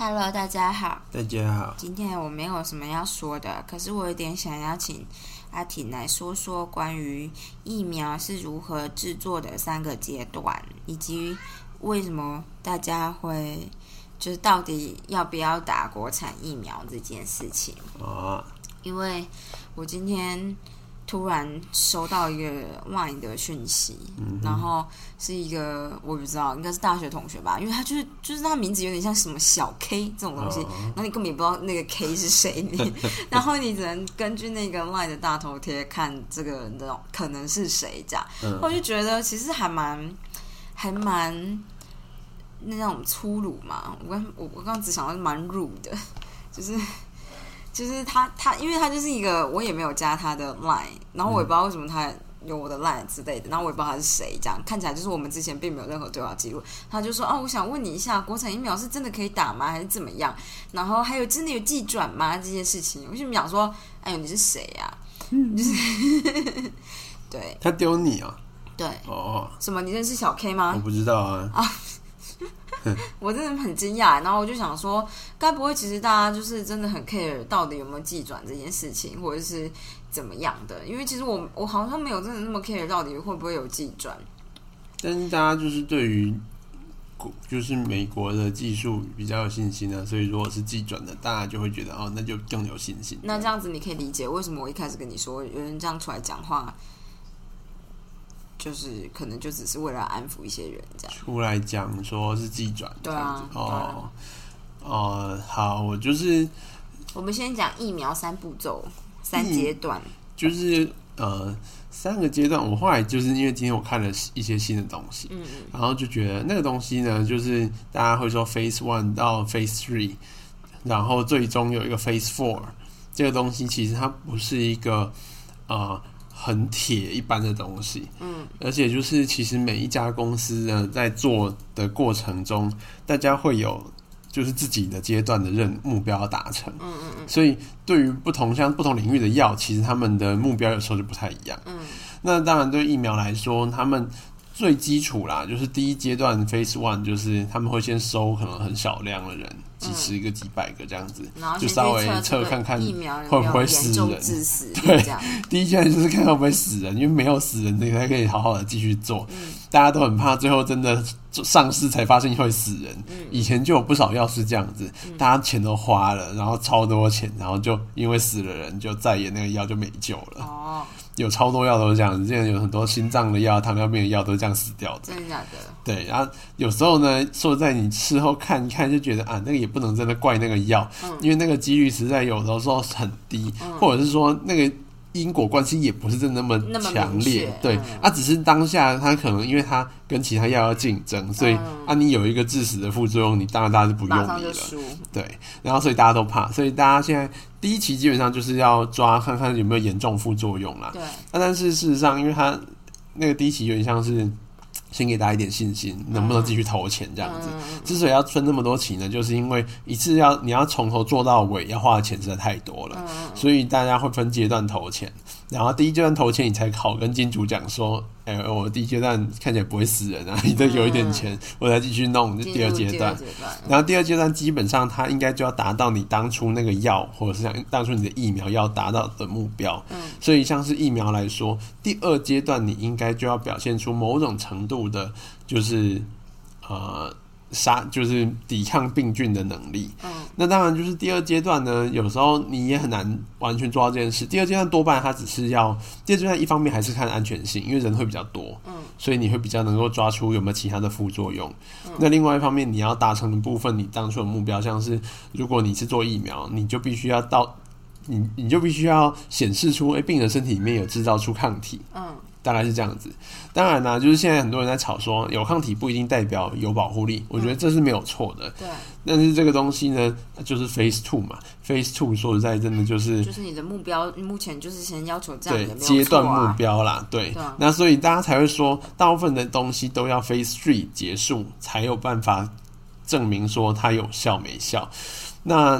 Hello，大家好。大家好。今天我没有什么要说的，可是我有点想要请阿婷来说说关于疫苗是如何制作的三个阶段，以及为什么大家会就是到底要不要打国产疫苗这件事情。哦，因为我今天。突然收到一个 Line 的讯息，然后是一个我不知道，应该是大学同学吧，因为他就是就是他名字有点像什么小 K 这种东西，然后你根本也不知道那个 K 是谁，你然后你只能根据那个 Line 的大头贴看这个人的可能是谁这样，我就觉得其实还蛮还蛮那种粗鲁嘛，我刚我我刚刚只想到蛮辱的，就是。就是他，他，因为他就是一个，我也没有加他的 line，然后我也不知道为什么他有我的 line 之类的，然后我也不知道他是谁，这样看起来就是我们之前并没有任何对话记录。他就说：“哦，我想问你一下，国产疫苗是真的可以打吗？还是怎么样？然后还有真的有寄转吗？这件事情，我就想说，哎呦，你是谁呀？就是 对，他丢你啊？对，哦，什么？你认识小 K 吗？我不知道啊。啊。” 我真的很惊讶，然后我就想说，该不会其实大家就是真的很 care 到底有没有寄转这件事情，或者是怎么样的？因为其实我我好像没有真的那么 care 到底会不会有寄转。但是大家就是对于国就是美国的技术比较有信心啊，所以如果是寄转的，大家就会觉得哦，那就更有信心。那这样子你可以理解为什么我一开始跟你说有人这样出来讲话。就是可能就只是为了安抚一些人这样出来讲说是自己转对啊哦哦好我就是我们先讲疫苗三步骤三阶段就是呃三个阶段我后来就是因为今天我看了一些新的东西嗯然后就觉得那个东西呢就是大家会说 Phase One 到 Phase Three 然后最终有一个 Phase Four 这个东西其实它不是一个呃。很铁一般的东西，嗯，而且就是其实每一家公司呢，在做的过程中，大家会有就是自己的阶段的任目标要达成，嗯嗯嗯，所以对于不同像不同领域的药，其实他们的目标有时候就不太一样，嗯，那当然对疫苗来说，他们。最基础啦，就是第一阶段 phase one，就是他们会先收可能很少量的人，几十个、几百个这样子，就稍微测看看会不会死人。对，第一阶段就是看会不会死人，因为没有死人，你才可以好好的继续做。大家都很怕最后真的上市才发现会死人。以前就有不少药是这样子，大家钱都花了，然后超多钱，然后就因为死了人，就再也那个药就没救了。哦。有超多药都是这样子，现在有很多心脏的药、糖尿病的药都是这样死掉的。真的假的？对，然后有时候呢，说在你事后看一看，就觉得啊，那个也不能真的怪那个药，因为那个几率实在有的时候很低，或者是说那个。因果关系也不是真的那么强烈，对，啊，只是当下他可能因为他跟其他药要竞争，所以啊，你有一个致死的副作用，你当然大家就不用你了，对，然后所以大家都怕，所以大家现在第一期基本上就是要抓看看有没有严重副作用啦，对，那但是事实上，因为他那个第一期有点像是。先给大家一点信心，能不能继续投钱这样子？之所以要分那么多期呢，就是因为一次要你要从头做到尾，要花的钱实在太多了，所以大家会分阶段投钱。然后第一阶段投钱，你才好跟金主讲说：“哎，我第一阶段看起来不会死人啊，你再有一点钱，我再继续弄。”第二阶段，然后第二阶段基本上它应该就要达到你当初那个药，或者是像当初你的疫苗要达到的目标。嗯，所以像是疫苗来说，第二阶段你应该就要表现出某种程度的，就是呃。杀就是抵抗病菌的能力。嗯，那当然就是第二阶段呢，有时候你也很难完全做到这件事。第二阶段多半它只是要，第二阶段一方面还是看安全性，因为人会比较多，嗯，所以你会比较能够抓出有没有其他的副作用。那另外一方面，你要达成的部分，你当初的目标，像是如果你是做疫苗，你就必须要到，你你就必须要显示出，哎，病人身体里面有制造出抗体。嗯。大概是这样子，当然呢，就是现在很多人在吵说有抗体不一定代表有保护力，我觉得这是没有错的。对，但是这个东西呢，就是 Phase Two 嘛，Phase Two 说实在真的就是就是你的目标，目前就是先要求这样的阶段目标啦。对，那所以大家才会说，大部分的东西都要 Phase Three 结束才有办法证明说它有效没效。那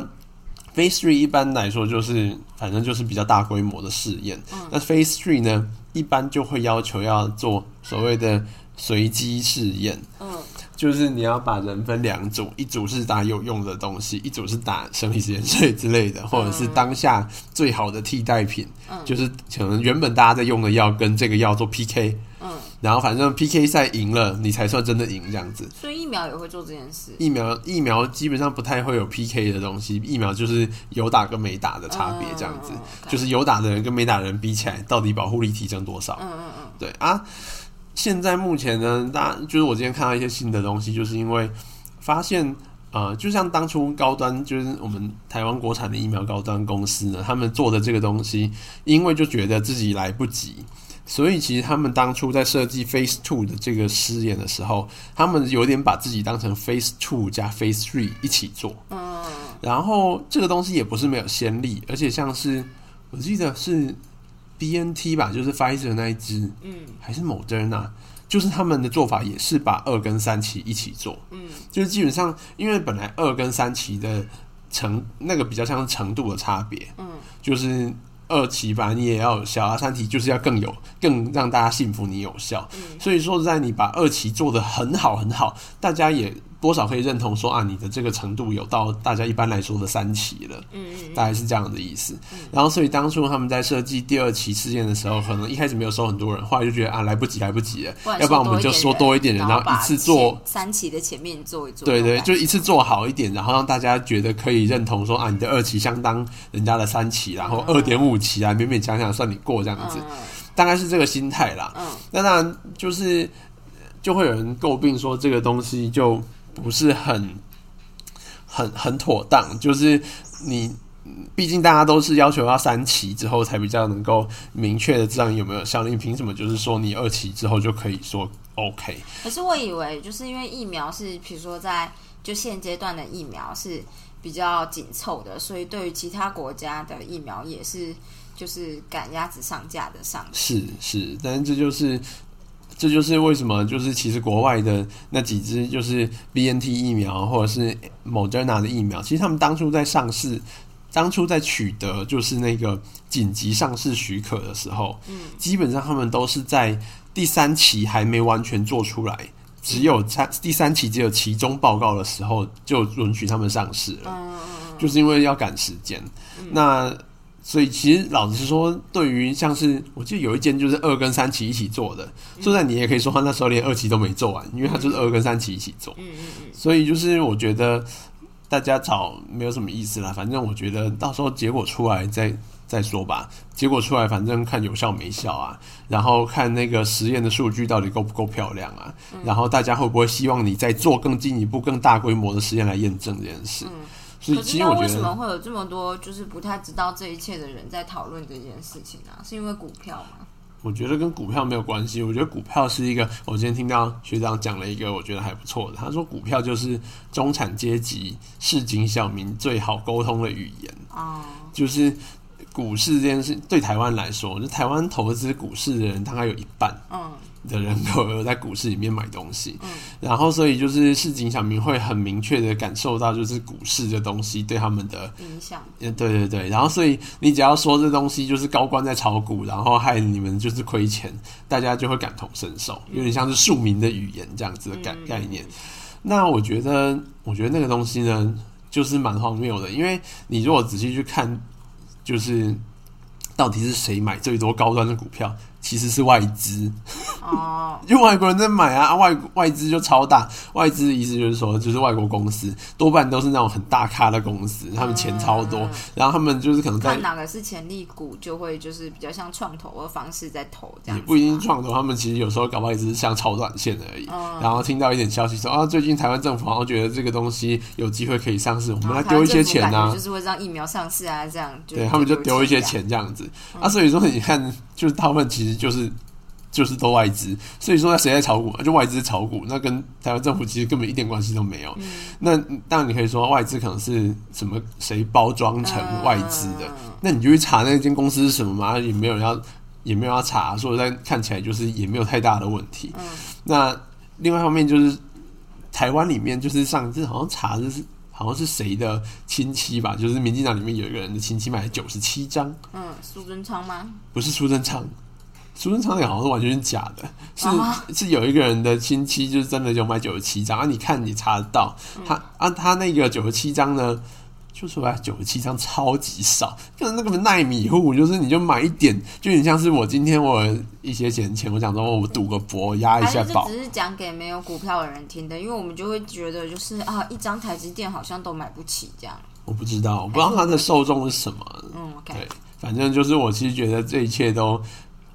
Phase Three 一般来说就是反正就是比较大规模的试验。那 Phase Three 呢？一般就会要求要做所谓的随机试验。嗯，就是你要把人分两组，一组是打有用的东西，一组是打生理时间税之类的，或者是当下最好的替代品，就是可能原本大家在用的药跟这个药做 PK，嗯，然后反正 PK 赛赢了，你才算真的赢这样子。所以疫苗也会做这件事。疫苗疫苗基本上不太会有 PK 的东西，疫苗就是有打跟没打的差别这样子，嗯就是有打的人跟没打的人比起来，到底保护力提升多少？嗯嗯嗯，对啊，现在目前呢，大就是我今天看到一些新的东西，就是因为发现。呃，就像当初高端，就是我们台湾国产的疫苗高端公司呢，他们做的这个东西，因为就觉得自己来不及，所以其实他们当初在设计 Phase Two 的这个试验的时候，他们有点把自己当成 Phase Two 加 Phase Three 一起做。嗯，然后这个东西也不是没有先例，而且像是我记得是 BNT 吧，就是 Pfizer 那一支，嗯，还是 Moderna，就是他们的做法也是把二跟三期一起做，嗯，就是基本上因为本来二跟三期的程那个比较像是程度的差别，嗯，就是二期吧你也要有效啊，三期就是要更有更让大家信服你有效，嗯。所以说在你把二期做的很好很好，大家也多少可以认同说啊，你的这个程度有到大家一般来说的三期了，嗯嗯大概是这样的意思。然后，所以当初他们在设计第二期事件的时候，可能一开始没有收很多人，后来就觉得啊，来不及，来不及了，要不然我们就说多一点人，然后一次做。三期的前面做一做，对对，就一次做好一点，然后让大家觉得可以认同说啊，你的二期相当人家的三期，然后二点五期啊，勉勉强强算你过这样子，大概是这个心态啦。嗯那当然就是就会有人诟病说这个东西就不是很很很妥当，就是你毕竟大家都是要求要三期之后才比较能够明确的知道你有没有效，你凭什么就是说你二期之后就可以说 OK？嗯。可是我以为就是因为疫苗是，比如说在就现阶段的疫苗是比较紧凑的，所以对于其他国家的疫苗也是就是赶鸭子上架的上。是是，但是这就是这就是为什么就是其实国外的那几支就是 B N T 疫苗或者是 Moderna 的疫苗，其实他们当初在上市。当初在取得就是那个紧急上市许可的时候，嗯，基本上他们都是在第三期还没完全做出来，只有在第三期只有其中报告的时候就允许他们上市了。嗯嗯就是因为要赶时间。那所以其实老实说，对于像是我记得有一间就是二跟三期一起做的，就算你也可以说他那时候连二期都没做完，因为他就是二跟三期一起做。嗯嗯嗯所以就是我觉得大家找没有什么意思啦，反正我觉得到时候结果出来再再说吧。结果出来，反正看有效没效啊，然后看那个实验的数据到底够不够漂亮啊，然后大家会不会希望你再做更进一步、更大规模的实验来验证这件事。嗯。所以可是其实我觉得什么会有这么多就是不太知道这一切的人在讨论这件事情啊？是因为股票吗？我觉得跟股票没有关系。我觉得股票是一个，我今天听到学长讲了一个，我觉得还不错的。他说股票就是中产阶级市井小民最好沟通的语言，哦，就是股市这件事对台湾来说，就台湾投资股市的人大概有一半嗯的人口有在股市里面买东西，嗯然后所以就是市井小民会很明确的感受到，就是股市这东西对他们的影响。嗯，对对对，然后所以你只要说这东西就是高官在炒股，然后害你们就是亏钱，大家就会感同身受，有点像是庶民的语言这样子的概嗯概念。那我觉得，我觉得那个东西呢，就是蛮荒谬的，因为你如果仔细去看，就是到底是谁买最多高端的股票，其实是外资，哦，因为外国人在买啊，啊外外资就超大。外资的意思就是说，就是外国公司多半都是那种很大咖的公司，他们钱超多，嗯然后他们就是可能在看哪个是潜力股，就会就是比较像创投的方式在投这样子。也不一定是创投，他们其实有时候搞不好也只是像炒短线而已。嗯然后听到一点消息说啊，最近台湾政府好像觉得这个东西有机会可以上市，我们来丢一些钱啊就。是会让疫苗上市啊，这样。对他们就丢一些。钱这样子、啊，所以说你看，就是他们其实就是就是都外资，所以说那谁在炒股嘛？就外资炒股，那跟台湾政府其实根本一点关系都没有。嗯那当然你可以说外资可能是什么谁包装成外资的，嗯那你就去查那间公司是什么嘛？也没有人要，也没有要查，所以在看起来就是也没有太大的问题。嗯那另外一方面就是台湾里面，就是上次好像查的是好像是谁的亲戚吧，就是民进党里面有一个人的亲戚买了九十七张，嗯，苏贞昌吗？不是苏贞昌，出生场景好像是完全是假的，是、啊是有一个人的亲戚就是真的就买九十七张啊，你看你查得到，他啊他那个九十七张呢。就出来九十七张超级少，就是那个耐米户，就是你就买一点，就有点像是我今天我一些闲钱，我想说我赌个博压一下宝，只是讲给没有股票的人听的，因为我们就会觉得就是啊，一张台积电好像都买不起这样。我不知道，我不知道他的受众是什么。嗯对，反正就是我其实觉得这一切都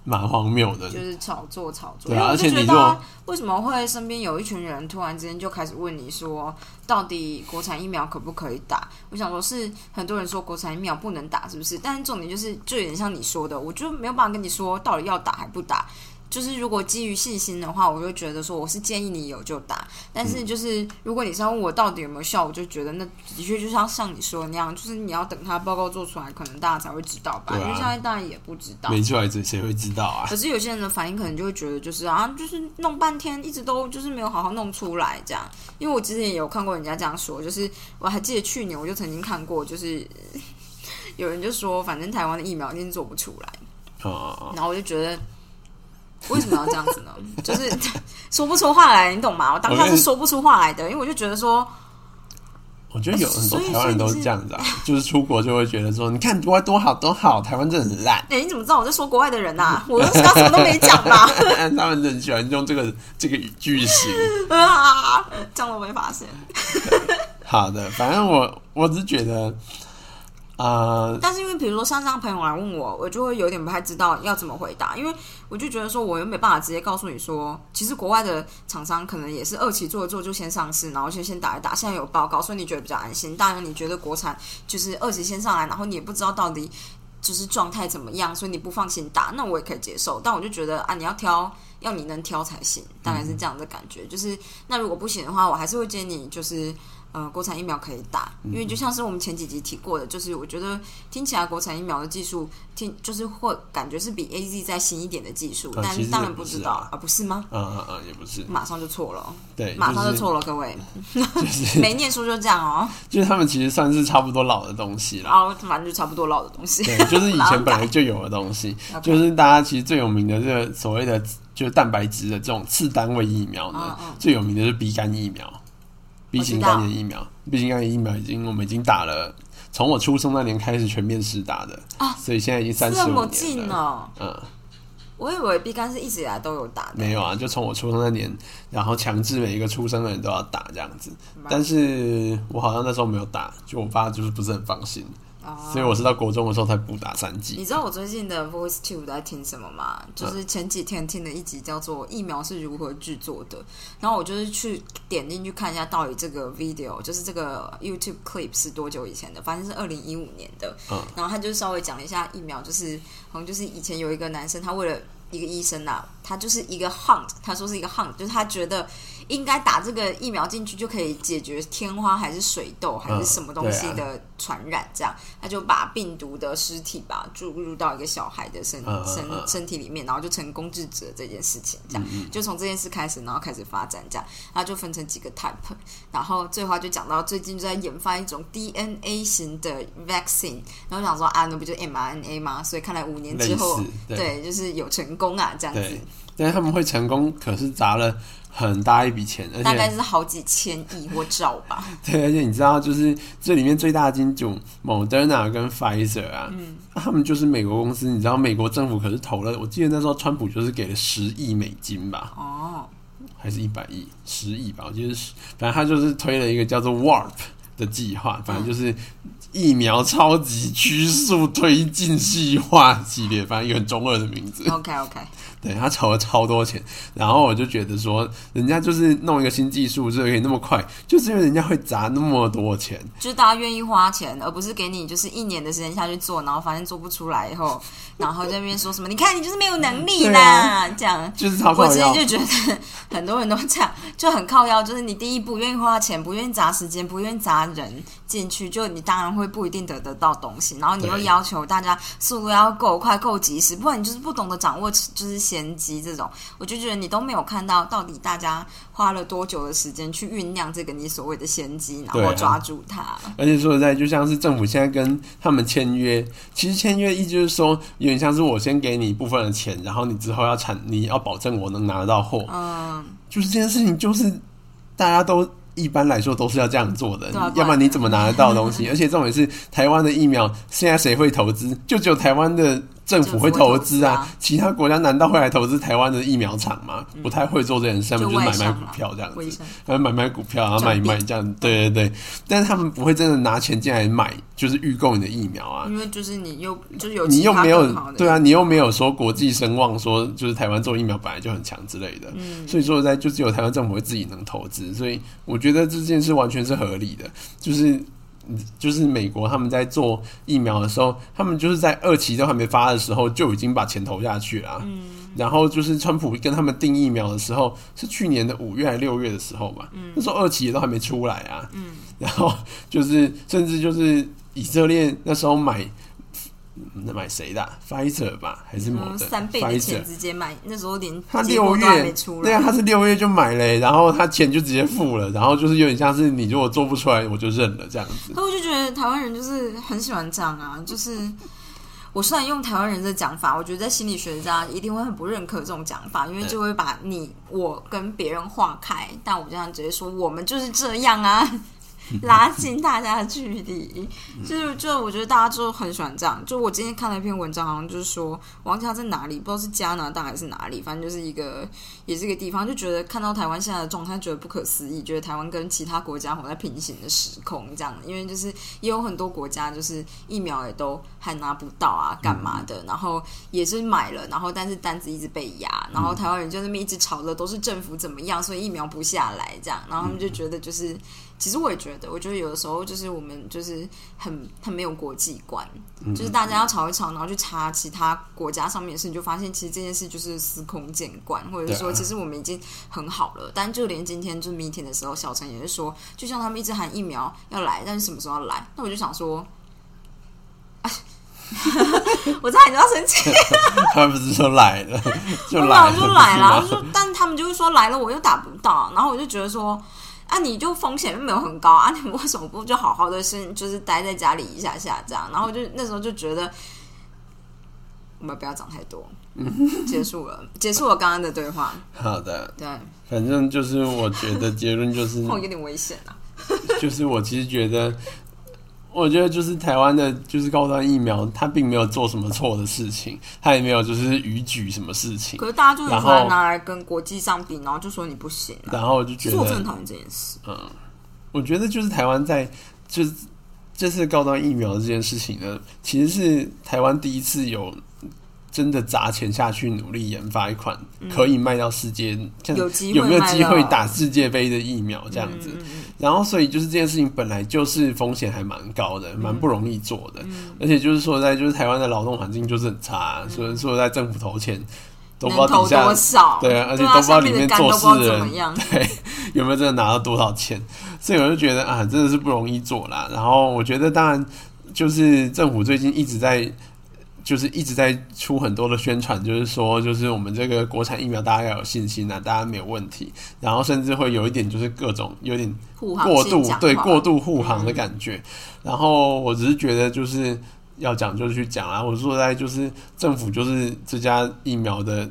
蛮荒谬的。就是炒作炒作。我就而且你觉得为什么会身边有一群人突然之间就开始问你说，到底国产疫苗可不可以打？我想说，是很多人说国产疫苗不能打，是不是？但是重点就是，就有点像你说的，我就没有办法跟你说到底要打还不打。就是如果基于信心的话，我就觉得说我是建议你有就打。但是就是如果你是要问我到底有没有效，我就觉得那的确就像像你说的那样，就是你要等他报告做出来，可能大家才会知道吧。啊因为现在大家也不知道。没出来，谁谁会知道啊？可是有些人的反应可能就会觉得，就是啊，就是弄半天，一直都就是没有好好弄出来这样。因为我之前也有看过人家这样说，就是我还记得去年我就曾经看过，就是有人就说，反正台湾的疫苗一定做不出来，哦、然后我就觉得。为什么要这样子呢？就是 说不出话来，你懂吗？我当下是说不出话来的，因为我就觉得说，我觉得有很多台湾人都是这样子啊，就是出国就会觉得说，你看国外多好多好，台湾真的很烂。哎、你怎么知道我在说国外的人啊？我刚刚什么都没讲吧？他们很喜欢用这个这个句型。啊，这样都没发现。好的，反正我我只是觉得，呃，但是因为比如说像这样朋友来问我，我就会有点不太知道要怎么回答，因为我就觉得说我又没办法直接告诉你说，其实国外的厂商可能也是二期做一做就先上市，然后就先打一打，现在有报告，所以你觉得比较安心。当然你觉得国产就是二期先上来，然后你也不知道到底就是状态怎么样，所以你不放心打，那我也可以接受。但我就觉得啊，你要挑，要你能挑才行，大概是这样的感觉。就是那如果不行的话，我还是会建议你就是。呃，国产疫苗可以打，因为就像是我们前几集提过的，就是我觉得听起来国产疫苗的技术，听就是会感觉是比 A Z 再新一点的技术，但当然不知道啊啊，不是吗？嗯嗯嗯，也不是，马上就错了，对，马上就就是错了，各位，就是 没念书就这样哦，就是他们其实算是差不多老的东西啦。然后反正就差不多老的东西，对，就是以前本来就有的东西，就是大家其实最有名的这个所谓的就是蛋白质的这种次单位疫苗呢，最有名的是鼻肝疫苗，B 型肝炎疫苗，B 型肝炎疫苗已经我们已经打了，从我出生那年开始全面试打的啊所以现在已经三十年了。近哦，嗯，我以为 B 肝是一直以来都有打的，没有啊，就从我出生那年，然后强制每一个出生的人都要打这样子，但是我好像那时候没有打，就我爸就是不是很放心，哦所以我是到国中的时候才补打三剂。你知道我最近的 Voice Tube 在听什么吗？就是前几天听的一集叫做《疫苗是如何制作的》，然后我就是去点进去看一下到底这个 video，就是这个 YouTube clip 是多久以前的，反正是二零一五年的。嗯然后他就稍微讲了一下疫苗，就是好像就是以前有一个男生，他为了一个医生啊，他就是一个 hunt，他说是一个 hunt，就是他觉得应该打这个疫苗进去就可以解决天花还是水痘还是什么东西嗯的传染，这样、他就把病毒的尸体吧注入到一个小孩的身身嗯。身体里面，然后就成功制止了这件事情，这样、就从这件事开始，然后开始发展，这样，他就分成几个 type，然后最后就讲到最近就在研发一种 DNA 型的 vaccine，然后想说啊，那不就 mRNA 吗？所以看来五年之后对。对，就是有成功啊，这样子。对，，但是他们会成功，可是砸了很大一笔钱，而大概是好几千亿我找吧。对，而且你知道，就是这里面最大的金主 Moderna 跟 Pfizer 啊，嗯。他们就是美国公司，你知道美国政府可是投了，我记得那时候川普就是给了十亿美金吧，哦，还是一百亿，十亿吧，我记得是，反正他就是推了一个叫做 Warp 的计划，反正就是疫苗超级趋速推进计划系列，反正一个很中二的名字。OK OK，对他筹了超多钱，然后我就觉得说，人家就是弄一个新技术，就可以那么快，就是因为人家会砸那么多钱，就是大家愿意花钱，而不是给你就是一年的时间下去做，然后发现做不出来以后，然后在那边说什么，你看你就是没有能力啦，这样。就是超我之前就觉得很多人都这样，就很靠腰，就是你第一步愿意花钱，不愿意砸时间，不愿意砸家人进去，就你当然会不一定得得到东西，然后你又要求大家速度要够快、够及时，不然你就是不懂得掌握就是先机这种，我就觉得你都没有看到到底大家花了多久的时间去酝酿这个你所谓的先机，然后抓住它。而且说实在，就像是政府现在跟他们签约，其实签约意思就是说，有点像是我先给你一部分的钱，然后你之后要产，你要保证我能拿得到货，嗯，就是这件事情，就是大家都一般来说都是要这样做的，啊要不然你怎么拿得到东西？而且重点是，台湾的疫苗现在谁会投资？就只有台湾的政府会投资啊其他国家难道会来投资台湾的疫苗厂吗？不太会做这件事，他们就是买卖股票这样子。他们买卖股票，然后卖一卖这样，对对对。但是他们不会真的拿钱进来买，就是预购你的疫苗啊。因为就是你又就是有你又没有对啊，你又没有说国际声望，说就是台湾做疫苗本来就很强之类的。嗯所以说在就只有台湾政府会自己能投资，所以我觉得这件事完全是合理的。就是就是美国他们在做疫苗的时候，他们就是在二期都还没发的时候就已经把钱投下去了啊、嗯然后就是川普跟他们订疫苗的时候，是去年的五月还六月的时候吧？那时候二期也都还没出来啊。嗯然后就是甚至就是以色列那时候买。嗯买谁的啊、Pfizer 吧，还是某嗯的三倍的钱直接买，那时候连他六月没出来，对啊，他是六月就买了，然后他钱就直接付了，然后就是有点像是你如果做不出来，我就认了这样子。可我就觉得台湾人就是很喜欢这样啊，就是我虽然用台湾人的讲法，我觉得在心理学家一定会很不认可这种讲法，因为就会把你我跟别人划开，但我这样直接说我们就是这样啊。拉近大家的距离，就是就我觉得大家就很喜欢这样。就我今天看了一篇文章，好像就是说，我忘记他在哪里，不知道是加拿大还是哪里，反正就是一个也是一个地方，就觉得看到台湾现在的状态，觉得不可思议，觉得台湾跟其他国家活在平行的时空这样。因为就是也有很多国家就是疫苗也都还拿不到啊，干嘛的，然后也是买了，然后但是单子一直被压，然后台湾人就那么一直吵的都是政府怎么样，所以疫苗不下来这样，然后他们就觉得就是。其实我也觉得，我觉得有的时候就是我们就是很很没有国际观，就是大家要吵一吵，然后去查其他国家上面的事，你就发现其实这件事就是司空见惯，或者是说其实我们已经很好了。但就连今天就是 meeting 的时候，小陈也是说，就像他们一直喊疫苗要来，但是什么时候要来？那我就想说。我差点就要生气，他不是说来了就我来了，就来了，但他们就会说来了我又打不到，然后我就觉得说，啊，你就风险又没有很高啊，你们为什么不就好好的先就是待在家里一下下这样？然后就那时候就觉得，我们不要讲太多，结束了，结束了刚刚的对话，好的，对，反正就是我觉得结论就是，哦，有点危险啊，就是我其实觉得，我觉得就是台湾的，就是高端疫苗，它并没有做什么错的事情，它也没有就是逾矩什么事情，可是大家就很然喜欢后拿来跟国际上比，然后就说你不行啊。然后我就觉其实我真讨厌这件事，嗯我觉得就是台湾在就是这次高端疫苗这件事情呢，其实是台湾第一次有。真的砸钱下去努力研发一款可以卖到世界，有没有机会打世界杯的疫苗这样子？然后，所以就是这件事情本来就是风险还蛮高的，蛮不容易做的。嗯而且就是说在，就是台湾的劳动环境就是很差、所以说在政府投钱都不知道底下多少？对啊，而且都不知道里面面做事的人。对有没有真的拿到多少钱，所以我就觉得啊，真的是不容易做啦。然后我觉得，当然就是政府最近一直在。就是一直在出很多的宣传，就是说，就是我们这个国产疫苗大家要有信心啊，大家没有问题。然后甚至会有一点就是各种有点过度对过度护航的感觉。然后我只是觉得就是要讲就去讲啊，我说在就是政府就是这家疫苗的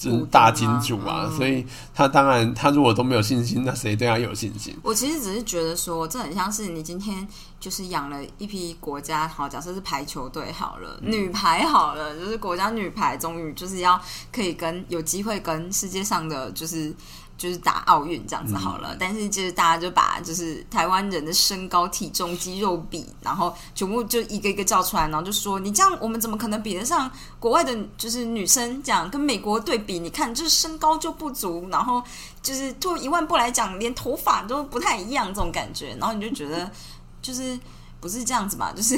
真大金主啊，嗯所以他当然他如果都没有信心，那谁对他有信心？我其实只是觉得说，这很像是你今天就是养了一批国家，好，假设是排球队好了，嗯女排好了，就是国家女排终于就是要可以跟有机会跟世界上的就是。就是打奥运这样子好嗯了，但是就是大家就把就是台湾人的身高、体重、肌肉比，然后全部就一个一个叫出来，然后就说你这样我们怎么可能比得上国外的，就是女生这样跟美国对比？你看就是身高就不足，然后就是退一万步来讲，连头发都不太一样这种感觉，然后你就觉得就是不是这样子嘛？就是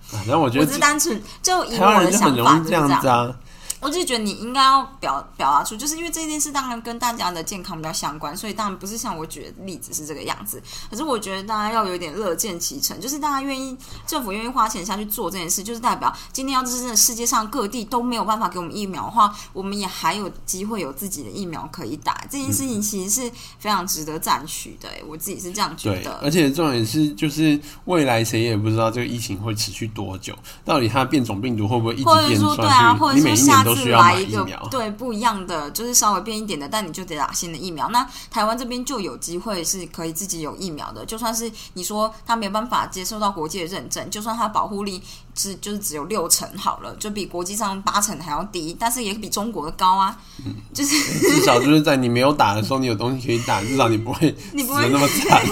反正我觉得我只是单纯就以 我的想法就这样子。啊。我就是觉得你应该要表表达出，就是因为这件事当然跟大家的健康比较相关，所以当然不是像我举的例子是这个样子。可是我觉得大家要有点乐见其成，就是大家愿意政府愿意花钱下去做这件事，就是代表今天要是真的世界上各地都没有办法给我们疫苗的话，我们也还有机会有自己的疫苗可以打。这件事情其实是非常值得赞许的，我自己是这样觉，得。而且重点是，就是未来谁也不知道这个疫情会持续多久，到底它变种病毒会不会一直或者变说对啊，上去？你每一或者说下年都需要来一个。对不一样的，就是稍微变一点的，但你就得打新的疫苗。那台湾这边就有机会是可以自己有疫苗的，就算是你说他没办法接受到国际的认证，就算它保护力是就是只有六成好了，就比国际上八成还要低，但是也比中国的高啊。就是至少就是在你没有打的时候，你有东西可以打，至少你不会 你不会那么惨。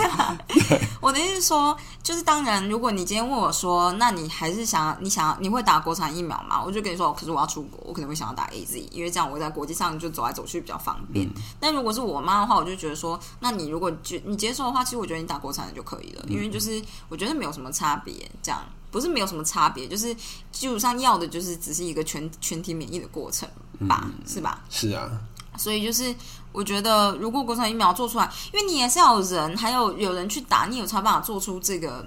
我的意思是说，就是当然，如果你今天问我说，那你还是想你想要你会打国产疫苗吗？我就跟你说，可是我要出国，我可能会想要打 A Z，因为这样我在国际上就走来走去比较方便。但如果是我妈的话，我就觉得说，那你如果接你接受的话，其实我觉得你打国产的就可以了，因为就是我觉得没有什么差别，这样不是没有什么差别，就是基本上要的就是只是一个全全体免疫的过程吧，是吧？是啊，所以就是我觉得，如果国产疫苗做出来，因为你也是要有人，还有有人去打，你有才办法做出这个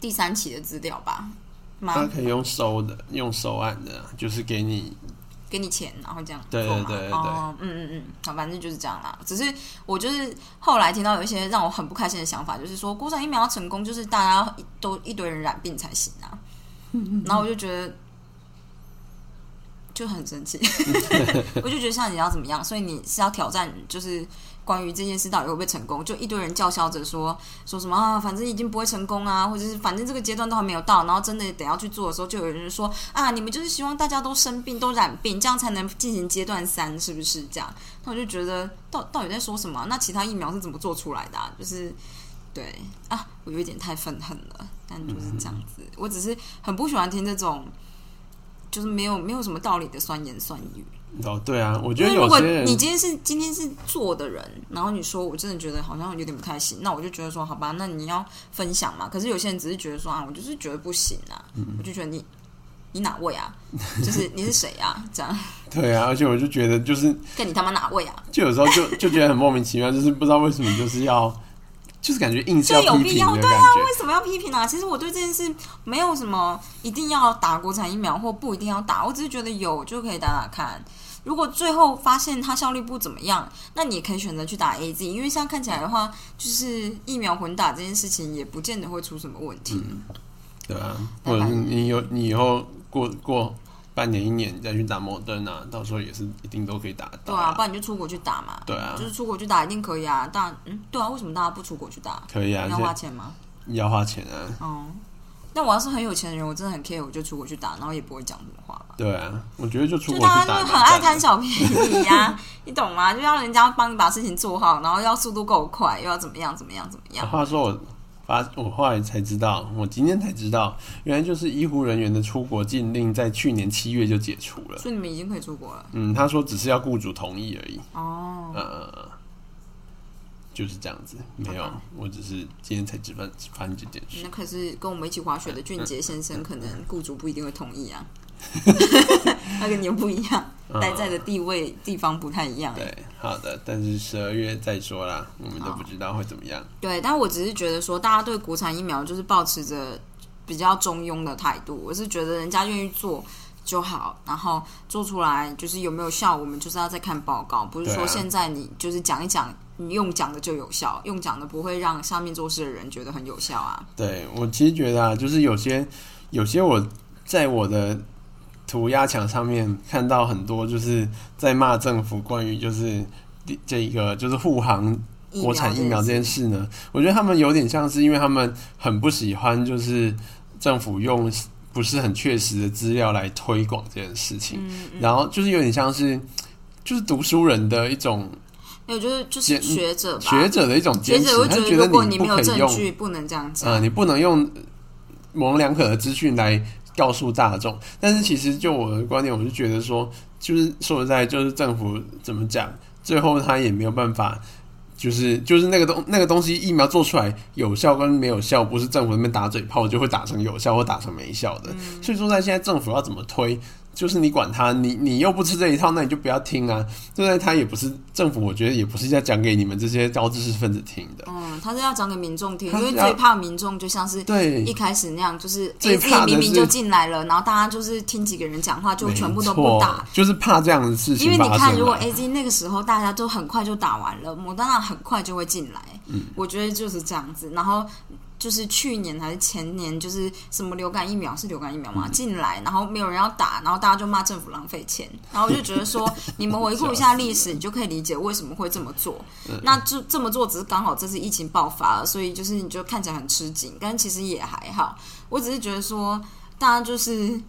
第三期的资料吧？它吗？可以用收的，用收案的，就是给你给你钱，然后这样对对对对哦，嗯嗯嗯，好，反正就是这样啦。只是我就是后来听到有一些让我很不开心的想法，就是说国产疫苗要成功，就是大家一都一堆人染病才行啊。然后我就觉得就很生气，我就觉得像你要怎么样，所以你是要挑战，就是关于这件事到底会不会成功，就一堆人叫嚣着说说什么啊，反正已经不会成功啊，或者是反正这个阶段都还没有到，然后真的等要去做的时候，就有人说啊，你们就是希望大家都生病都染病，这样才能进行阶段三，是不是这样？那我就觉得到到底在说什么、那其他疫苗是怎么做出来的、啊？就是对啊，我有一点太愤恨了，但就是这样子，我只是很不喜欢听这种。就是没有没有什么道理的酸言酸语，哦，对啊，我觉得如果有些人你今天是今天是做的人，然后你说我真的觉得好像有点不太行，那我就觉得说好吧，那你要分享嘛。可是有些人只是觉得说啊，我就是觉得不行啊，嗯我就觉得你你哪位啊？就是你是谁啊？这样 对啊，而且我就觉得就是跟你他妈哪位啊？就有时候就就觉得很莫名其妙，就是不知道为什么就是要就是感觉硬是就要批评有必要的感觉。为什么要批评啊？其实我对这件事没有什么一定要打国产疫苗或不一定要打，我只是觉得有就可以打打看。如果最后发现它效率不怎么样，那你也可以选择去打 A Z，因为现在看起来的话，就是疫苗混打这件事情也不见得会出什么问题。对啊，或者是你有你以后过过半年一年你再去打摩登啊，到时候也是一定都可以打得到、对啊，不然你就出国去打嘛。对啊就是出国去打一定可以啊。但嗯，对啊，为什么大家不出国去打？可以啊，要花钱吗？要花钱啊，哦、那我要是很有钱的人，我真的很 care，我就出国去打，然后也不会讲什么话吧。对啊，我觉得就出就国去大家就是很爱贪小便宜呀、你懂吗？就要人家帮你把事情做好，然后要速度够快，又要怎么样怎么样怎么样。话说我发，我后来才知道，我今天才知道，原来就是医护人员的出国禁令在去年七月就解除了。所以你们已经可以出国了嗯，他说只是要雇主同意而已。哦。呃，就是这样子，没有，我只是今天才知发发现这件事。那可是跟我们一起滑雪的俊杰先嗯生，可能雇主不一定会同意啊。他跟你又不一样，待在的地位地方不太一样。对，好的，但是十二月再说啦，我们都不知道会怎么样。对，但我只是觉得说，大家对国产疫苗就是保持着比较中庸的态度。我是觉得人家愿意做就好，然后做出来就是有没有效，我们就是要再看报告，不是说现在你就是讲一讲，你用讲的就有效，用讲的不会让下面做事的人觉得很有效啊。对我其实觉得啊，就是有些有些我在我的涂鸦墙上面看到很多，就是在骂政府关于就是这一个就是护航国产疫苗这件件事呢，我觉得他们有点像是因为他们很不喜欢就是政府用不是很确实的资料来推广这件事情，嗯然后就是有点像是就是读书人的一种没有，就是就是学者吧，学者的一种学坚持，他觉得，如果你没有不可以用证据，不能这样讲。呃，你不能用模棱两可的资讯来告诉大众。但是其实就我的观点，我就觉得说，就是说实在，就是政府怎么讲，最后他也没有办法。就是就是那个东那个东西疫苗做出来有效跟没有效，不是政府那边打嘴炮就会打成有效或打成没效的。所以说，在现在政府要怎么推，就是你管他，你你又不吃这一套，那你就不要听啊。对不对？他也不是政府，我觉得也不是在讲给你们这些高知识分子听的。嗯，他是要讲给民众听，因为最怕民众就像是对一开始那样，就是自己明明就进来了，然后大家就是听几个人讲话就全部都不打。就是怕这样的事情因为。你看，如果 A Z 那个时候大家都很快就打完了，莫德纳很快就会进来。嗯，我觉得就是这样子。然后就是去年还是前年，就是什么流感疫苗是流感疫苗嘛，嗯进来，然后没有人要打，然后大家就骂政府浪费钱。然后我就觉得说，你们回顾一下历史，你就可以理解为什么会这么做。嗯那就这么做只是刚好这次疫情爆发了，所以就是你就看起来很吃紧，但其实也还好。我只是觉得说，大家就是。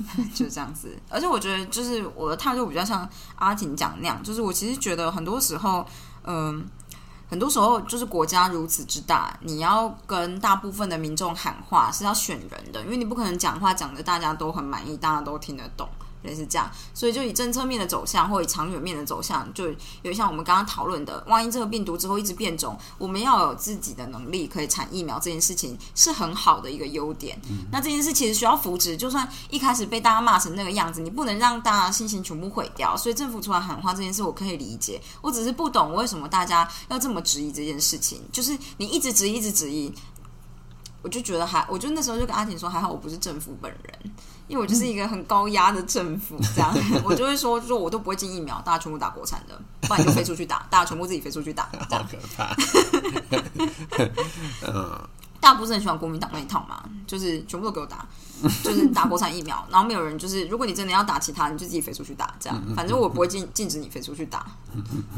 就是这样子，而且我觉得，就是我的态度比较像阿婷讲那样，就是我其实觉得很多时候，嗯、很多时候就是国家如此之大，你要跟大部分的民众喊话是要选人的，因为你不可能讲话讲的大家都很满意，大家都听得懂。类似这样，所以就以政策面的走向，或以长远面的走向，就有像我们刚刚讨论的，万一这个病毒之后一直变种，我们要有自己的能力可以产疫苗，这件事情是很好的一个优点。那这件事其实需要扶持，就算一开始被大家骂成那个样子，你不能让大家信心全部毁掉。所以政府出来喊话这件事，我可以理解。我只是不懂为什么大家要这么质疑这件事情，就是你一直质疑，一直质疑。我就觉得还，我就那时候就跟阿婷说，还好我不是政府本人，因为我就是一个很高压的政府，这样 我就会说，说我都不会进疫苗，大家全部打国产的，不然你就飞出去打，大家全部自己飞出去打，这样。好可怕。嗯，大家不是很喜欢国民党那一套嘛？就是全部都给我打，就是打国产疫苗，然后没有人就是，如果你真的要打其他，你就自己飞出去打，这样，反正我不会禁禁止你飞出去打，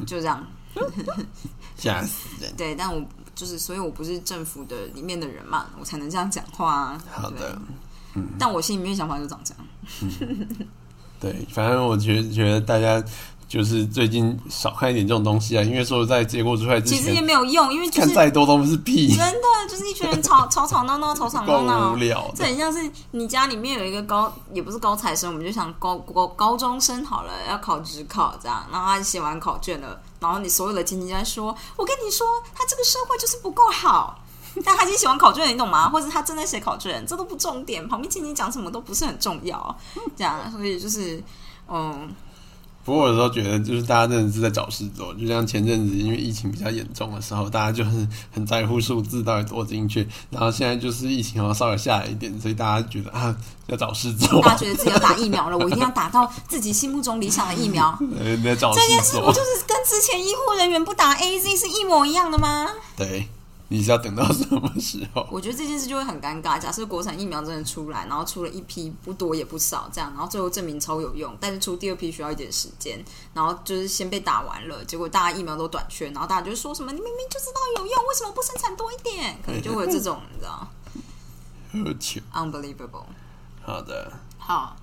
就这样。吓死人。对，但我就是，所以我不是政府的里面的人嘛，我才能这样讲话啊。好的，但我心里面想法就长这样。对，反正我觉得觉得大家就是最近少看一点这种东西啊，因为说实在结果出来之其实也前，没有用，因为就看再多都是屁，真的就是一群人吵 吵吵闹闹，吵吵闹闹无。聊这。很像是你家里面有一个高，也不是高材生，我们就想高高高中生好了，要考职考这样，然后他写完考卷了，然后你所有的亲戚在说，我跟你说，他这个社会就是不够好。但他已经写完考卷了，你懂吗？或者他正在写考卷，这都不重点，旁边亲戚讲什么都不是很重要，这样，所以就是，嗯，不过有时候觉得，就是大家真的是在找事做，就像前阵子因为疫情比较严重的时候，大家就很很在乎数字到底多精确，然后现在就是疫情好像稍微下来一点，所以大家觉得啊要找事做，大家觉得自己要打疫苗了，我一定要打到自己心目中理想的疫苗。呃在找这件事做 事不，就是跟之前医护人员不打 A Z 是一模一样的吗？对，你是要等到什么时候？我觉得这件事就会很尴尬。假设国产疫苗真的出来，然后出了一批不多也不少，这样，然后最后证明超有用，但是出第二批需要一点时间，然后就是先被打完了，结果大家疫苗都短缺，然后大家就说什么你明明就知道有用，为什么不生产多一点？可能就会有这种，你知道喝酒，，unbelievable。好的，好，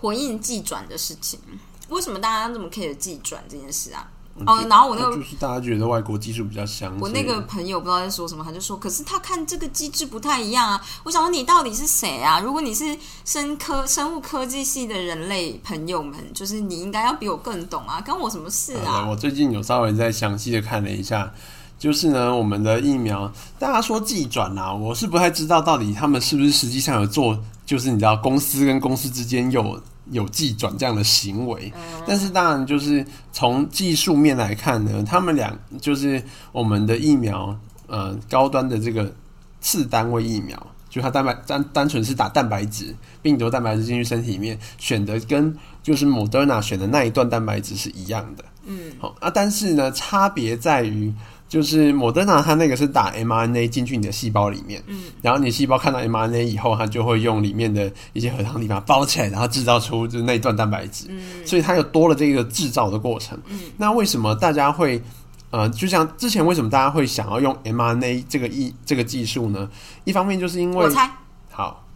回应寄转的事情，为什么大家这么 care 寄转这件事啊？哦，然后我那个就是大家觉得外国技术比较香，我那个朋友不知道在说什么，他就说：“可是他看这个机制不太一样啊。”我想说，你到底是谁啊？如果你是生科生物科技系的人类朋友们，就是你应该要比我更懂啊，关我什么事，啊？我最近有稍微再详细的看了一下，就是呢，我们的疫苗，大家说寄转啊，我是不太知道到底他们是不是实际上有做，就是你知道公司跟公司之间有有寄转这样的行为，但是当然就是从技术面来看呢，他们俩就是我们的疫苗，呃，高端的这个次单位疫苗。就它蛋白单单纯是打蛋白质，病毒蛋白质进去身体里面，选的跟就是莫德纳选的那一段蛋白质是一样的。嗯，好啊，但是呢，差别在于，就是莫德纳它那个是打 mRNA 进去你的细胞里面，嗯，然后你细胞看到 mRNA 以后，它就会用里面的一些核糖体把它包起来，然后制造出就是那一段蛋白质，嗯，所以它又多了这个制造的过程。嗯，那为什么大家会？呃，就像之前为什么大家会想要用 mRNA 这个一这个技术呢？一方面就是因为我猜，好，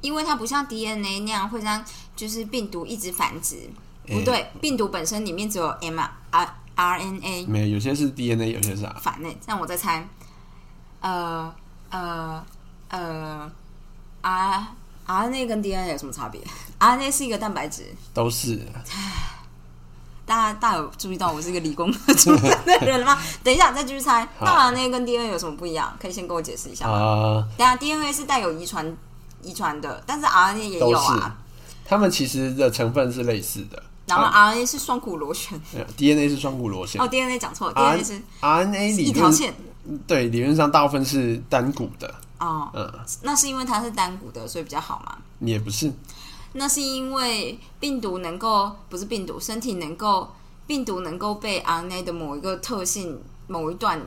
因为它不像 DNA 那样会让就是病毒一直繁殖，诶。不对，病毒本身里面只有 m r RNA 没有有些是 DNA，有些是反呢，让我再猜，呃呃呃，R RNA 跟 DNA 有什么差别？RNA 是一个蛋白质，都是大家大家有注意到我是一个理工科出身的人吗？等一下再继续猜，RNA 跟 DNA 有什么不一样？可以先跟我解释一下吗？啊、等下 DNA 是带有遗传遗传的，但是 RNA 也有啊。它们其实的成分是类似的。然后 RNA 是双股螺旋，呃 DNA 是双股螺旋哦，DNA 讲错了，DNA 是 RNA 一理论条线对理论上大部分是单股的，哦。嗯，那是因为它是单股的，所以比较好嘛？也不是，那是因为病毒能够不是病毒，身体能够病毒能够被 RNA 的某一个特性某一段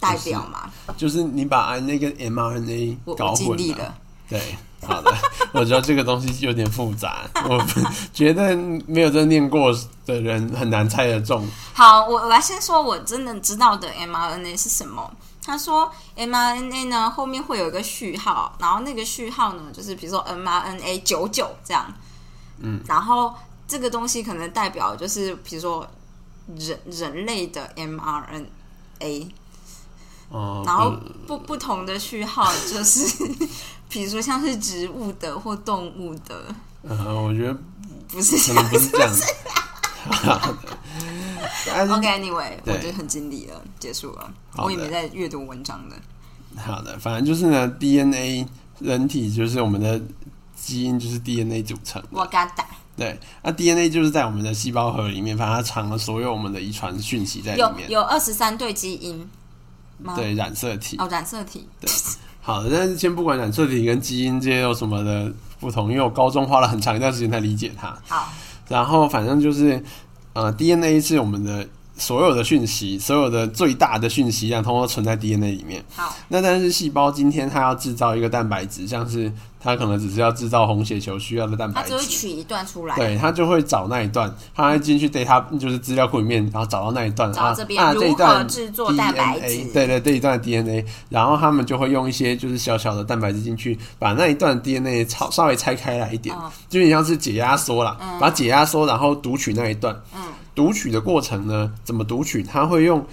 代表嘛？就是你把 RNA 跟 mRNA 搞混了。力了。对，好的，我觉得这个东西有点复杂，我觉得没有真念过的人很难猜得中。好，我我来先说我真的知道的 mRNA 是什么。他说 mRNA 呢后面会有一个序号，然后那个序号呢就是比如说 mRNA 九九这样，嗯，然后这个东西可能代表就是比如说人人类的 mRNA，哦、然后不不不同的序号就是比如说像是植物的或动物的，呃，我觉得不是这可能样不是这样。好的，OK，Anyway，、我觉得很尽力了，结束了。我也没在阅读文章的。好的，反正就是呢，DNA 人体就是我们的基因，就是 DNA 组成的。我嘎达对，那 DNA 就是在我们的细胞核里面，反正它藏了所有我们的遗传讯息在里面。有二十三对基因吗？对，染色体。哦，染色体。好，但是先不管染色体跟基因这些有什么的不同，因为我高中花了很长一段时间才理解它。好，然后反正就是，呃，DNA 是我们的所有的讯息，所有的最大的讯息量，通通存在 DNA 里面。好，那但是细胞今天它要制造一个蛋白质，像是它可能只是要制造红血球需要的蛋白质。只会取一段出来。对，他就会找那一段，他会进去 data 就是资料库里面，然后找到那一段，啊找这边啊这一段制作蛋白 DNA 质对对，这一段 DNA，然后他们就会用一些就是小小的蛋白质进去，把那一段 DNA 稍稍微拆开来一点，嗯就有点像是解压缩啦，把解压缩，然后读取那一段。嗯，读取的过程呢，怎么读取？他会用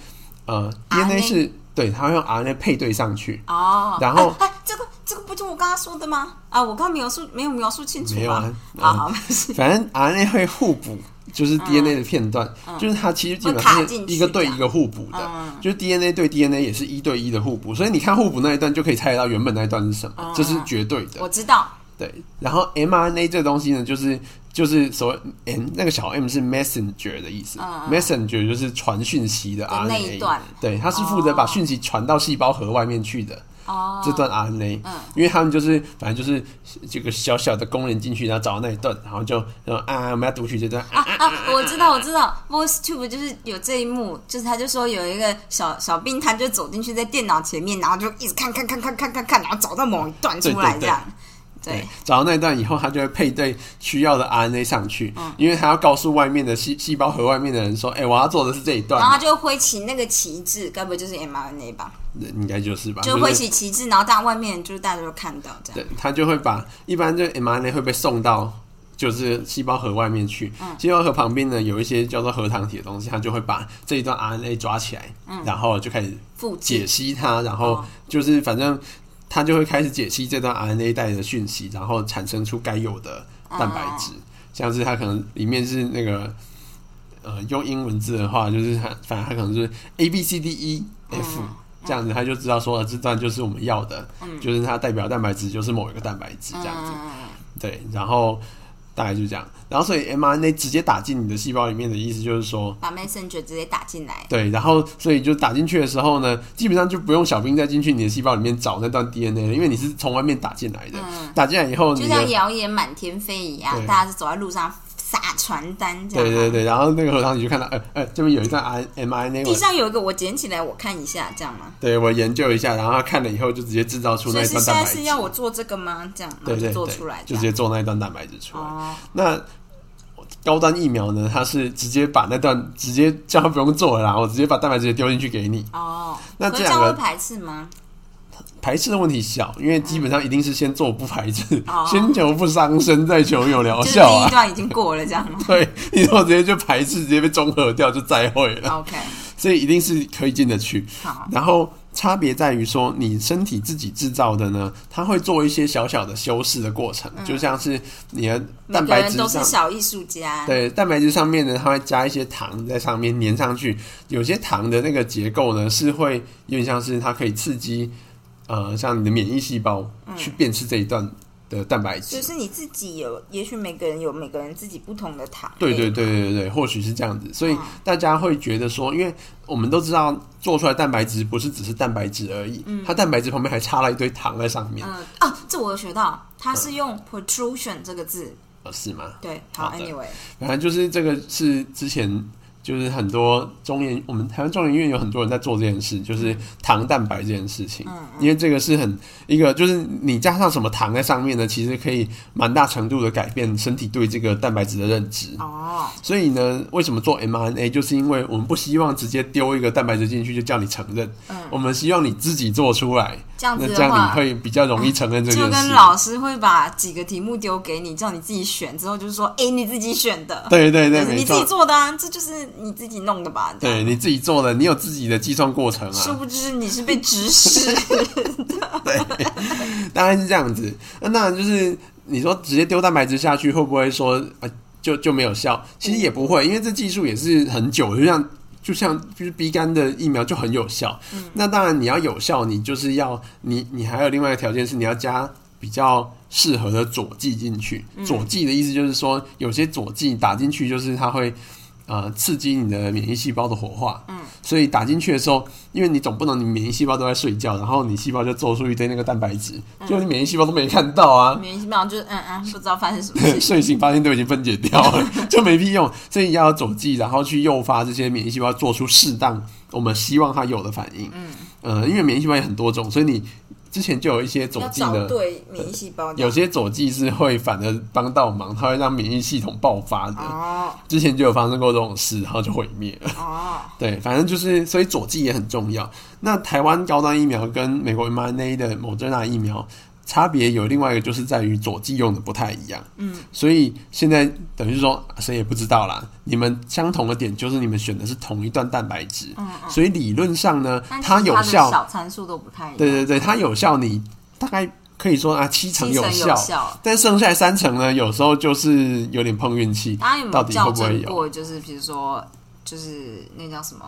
呃 DNA 是对，他会用 RNA 配对上去，哦，然后哎，哎这个这个不就我刚刚说的吗？啊，我刚刚描述没有描述清楚吧？没有啊好嗯好没事。反正 RNA 会互补，就是 DNA 的片段，就是它其实基本上一个对一个互补的，嗯。就是 DNA 对 DNA 也是一对一的互补，所以你看互补那一段就可以猜得到原本那一段是什么，嗯这是绝对的。我知道，对，然后 mRNA 这个东西呢，就是就是所谓 m 那个小 m 是 messenger 的意思、嗯 m e s s e n g e r 就是传讯息的 RNA，一段。对，它是负责把哦讯息传到细胞核外面去的。哦，这段 RNA，、嗯。因为他们就是反正就是这个小小的工人进去，然后找到那一段，然后就然后啊，我们要读取这段。啊啊，我知道，我知道，Voice Tube 就是有这一幕，就是他就说有一个小小兵，他就走进去在电脑前面，然后就一直看看看看看看看，然后找到某一段出来对对对。这样。对，找到那一段以后，他就会配对需要的 RNA 上去，嗯。因为他要告诉外面的细细胞和外面的人说，哎、我要做的是这一段然后他就挥起那个旗帜，该不会就是 mRNA 吧？应该就是吧，就挥起旗帜，然后大家外面就是大家都看到这样。对，他就会把一般就 mRNA 会被送到就是细胞核外面去，嗯。细胞核旁边呢有一些叫做核糖体的东西，他就会把这一段 RNA 抓起来，然后就开始附解析它，然后哦就是反正他就会开始解析这段 RNA 带的讯息，然后产生出该有的蛋白质，像是它可能里面是那个。呃，用英文字的话，就是它，反正它可能是 A B C D E F、这样子，他就知道说呃这段就是我们要的，就是它代表蛋白质就是某一个蛋白质这样子。嗯，对，然后大概就这样，然后所以 mRNA 直接打进你的细胞里面的意思就是说，把 messenger 直接打进来。对，然后所以就打进去的时候呢，基本上就不用小兵再进去你的细胞里面找那段 DNA 了，因为你是从外面打进来的，打进来以后就。像谣言满天飞一样，大家是走在路上撒传单这样。对对。对，然后那个核糖你就看到，呃呃，这边有一段 R mRNA，地上有一个，我捡起来我看一下，这样吗？对我研究一下，然后他看了以后就直接制造出那一段蛋白质，现在是要我做这个吗？这样，对对对，做出来，就直接做那一段蛋白质出来。哦，那高端疫苗呢？它是直接把那段直接叫他不用做了啦，我直接把蛋白质丢进去给你。哦，那这两个可是这样会排斥吗？排斥的问题小，因为基本上一定是先做不排斥，哦先求不伤身，再求有疗就是效啊。第一段已经过了，这样吗 对，你如果直接就排斥，直接被中和掉，就再会了。？OK，所以一定是可以进得去。好，然后差别在于说，你身体自己制造的呢，它会做一些小小的修饰的过程，就像是你的蛋个人都是白质上。小艺术家，对，蛋白质上面呢，它会加一些糖在上面粘上去。有些糖的那个结构呢，是会有点像是它可以刺激，呃，像你的免疫细胞去辨识这一段的蛋白质。就。是你自己有，也许每个人有每个人自己不同的糖。对对对对对，或许是这样子，所以嗯。大家会觉得说，因为我们都知道做出来蛋白质不是只是蛋白质而已，它蛋白质旁边还插了一堆糖在上面，嗯。哦，这我有学到，它是用 protrusion 这个字。呃是吗？对，好好，anyway，反正就是这个是之前就是很多中研，我们台湾中研院有很多人在做这件事，就是糖蛋白这件事情。嗯因为这个是很一个，就是你加上什么糖在上面呢，其实可以蛮大程度的改变身体对这个蛋白质的认知。哦，所以呢，为什么做 mRNA，就是因为我们不希望直接丢一个蛋白质进去就叫你承认，嗯我们希望你自己做出来，这样子那这样你，会比较容易承认这件就跟。老师会把几个题目丢给你，叫你自己选，之后就是说，哎，你自己选的，对对对，你自己，做的啊，这就是你自己弄的吧？对你自己做的，你有自己的计算过程啊。殊不知你是被指使。当然是这样子。那当然就是你说直接丢蛋白质下去，会不会说啊就就没有效？其实也不会，因为这技术也是很久，就像就像就是 B 肝的疫苗就很有效。那当然你要有效，你就是要你你还有另外一个条件是你要加比较适合的佐剂进去。佐剂的意思就是说，有些佐剂打进去就是它会。呃，刺激你的免疫细胞的活化，嗯，所以打进去的时候，因为你总不能你免疫细胞都在睡觉，然后你细胞就做出一堆那个蛋白质，就你免疫细胞都没看到啊，免疫细胞就是嗯嗯，不知道发生什么事。睡醒发现都已经分解掉了，就没屁用。所以要有佐剂，然后去诱发这些免疫细胞做出适当我们希望它有的反应。嗯，呃，因为免疫细胞有很多种，所以你之前就有一些佐剂的，对免疫细胞的，有些佐剂是会反而帮到忙，它会让免疫系统爆发的。哦之前就有发生过这种事，然后就毁灭了。哦，对，反正就是，所以佐剂也很重要。那台湾高端疫苗跟美国 mRNA 的某德纳疫苗差别有另外一个，就是在于左剂用的不太一样。嗯，所以现在等于是说谁也不知道啦。你们相同的点就是你们选的是同一段蛋白质，嗯嗯，所以理论上呢，它有效，小参数都不太一样。对对对，它有效，你大概可以说啊七成有效。但剩下三成呢，有时候就是有点碰运气。大家有没到底有校会不会有正过？就是比如说，就是那叫什么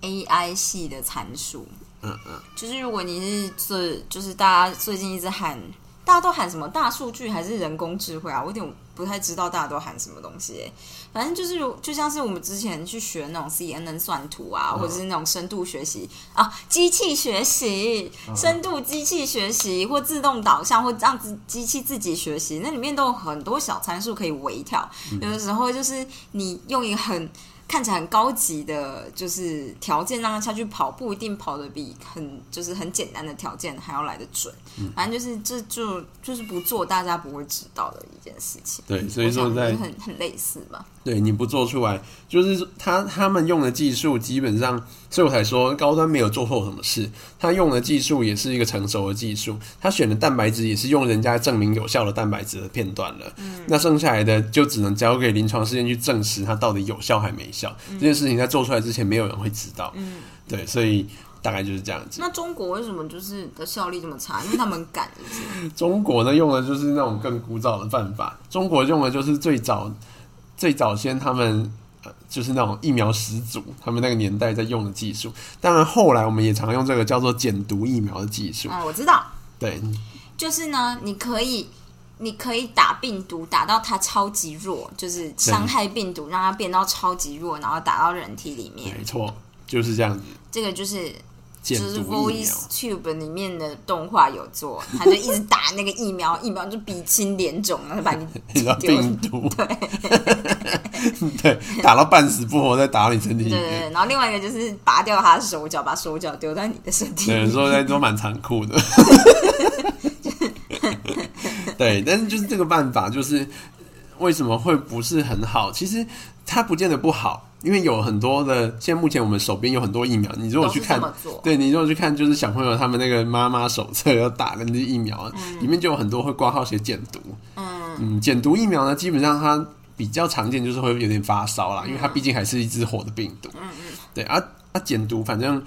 AI 系的参数。嗯嗯，就是如果你是最，就是大家最近一直喊，大家都喊什么大数据还是人工智慧啊？我有点不太知道大家都喊什么东西、欸。反正就是如就像是我们之前去学那种 CNN 算图啊，或者是那种深度学习啊，机器学习、深度机器学习或自动导向或让机机器自己学习，那里面都有很多小参数可以微调。有的时候就是你用一个很看起来很高级的，就是条件让他下去跑，不一定跑得比很就是很简单的条件还要来得准。反正就是这就就是不做大家不会知道的一件事情。对，所以说在很很类似吧。对你不做出来，就是他他们用的技术基本上，所以我才说高端没有做错什么事。他用的技术也是一个成熟的技术，他选的蛋白质也是用人家证明有效的蛋白质的片段了。嗯，那剩下来的就只能交给临床试验去证实它到底有效还没效。这件事情在做出来之前，没有人会知道。嗯，对，所以大概就是这样子。那中国为什么就是的效率这么差？因为他们赶，是不是？中国呢用的就是那种更枯燥的办法，中国用的就是最早最早先他们。呃就是那种疫苗始祖，他们那个年代在用的技术。当然，后来我们也常用这个叫做减毒疫苗的技术。啊，我知道，对，就是呢，你可以。你可以打病毒，打到它超级弱，就是伤害病毒，让它变到超级弱，然后打到人体里面。没错，就是这样子。这个就是就是 Voice Tube 里面的动画有做，他就一直打那个疫苗，疫苗就鼻青脸肿，然后把你 病毒，对，打到半死不活，再打到你身体里面。对对对，然后另外一个就是拔掉他的手脚，把手脚丢在你的身体对，里面。有时候在都蛮残酷的。对，但是就是这个办法，就是为什么会不是很好？其实它不见得不好，因为有很多的，现在目前我们手边有很多疫苗，你如果去看对你如果去看，就是小朋友他们那个妈妈手册要打的那些疫苗，里面就有很多会挂号写减毒。嗯嗯，减毒疫苗呢，基本上它比较常见就是会有点发烧啦，因为它毕竟还是一只活的病毒。嗯嗯，对啊啊，减毒反正。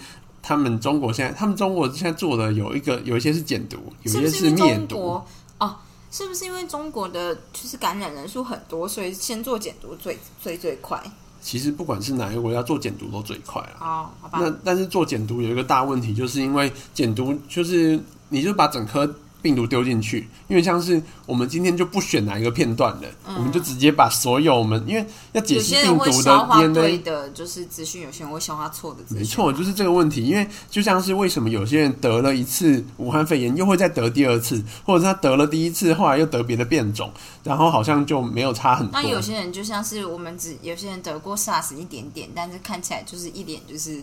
他们中国现在，他们中国现在做的有一个，有一些是减毒，有一些是灭毒。哦？是不是因为中国的就是感染人数很多，所以先做减毒最最最快？其实不管是哪一个国家做减毒都最快啊。哦，好吧，那但是做减毒有一个大问题，就是因为减毒就是你就把整颗病毒丢进去，因为像是我们今天就不选哪一个片段了，嗯我们就直接把所有我们因为要解析病毒的 DNA。的，就是资讯；有些人会消化错的资讯。没错，就是这个问题。因为就像是为什么有些人得了一次武汉肺炎，又会再得第二次，或者是他得了第一次，后来又得别的变种，然后好像就没有差很多。那有些人就像是我们只有些人得过 SARS 一点点，但是看起来就是一点就是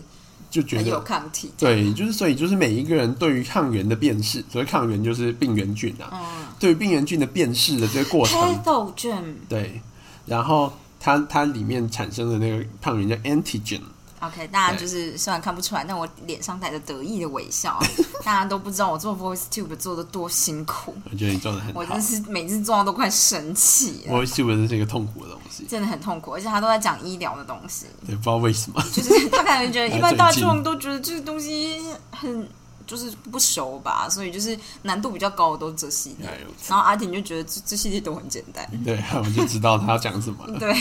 就觉很有得抗体。对，就是所以就是每一个人对于抗原的辨识，所谓抗原就是病原菌啊，嗯对于病原菌的辨识的这个过程，，pathogen。对，然后它它里面产生的那个抗原叫 antigen，OK，大家就是虽然看不出来，但我脸上带着得意的微笑。大家都不知道我做 Voice Tube 做的多辛苦，我觉得你做的很好我真。是每次做到都快生气了，voice tube 是一个痛苦的东西，真的很痛苦，而且他都在讲医疗的东西，对，不知道为什么。就是他可能觉得一般大众都觉得这个东西很就是不熟吧，所以就是难度比较高的都是这系列然后阿婷就觉得这这系列都很简单，对，我就知道他要讲什么了。对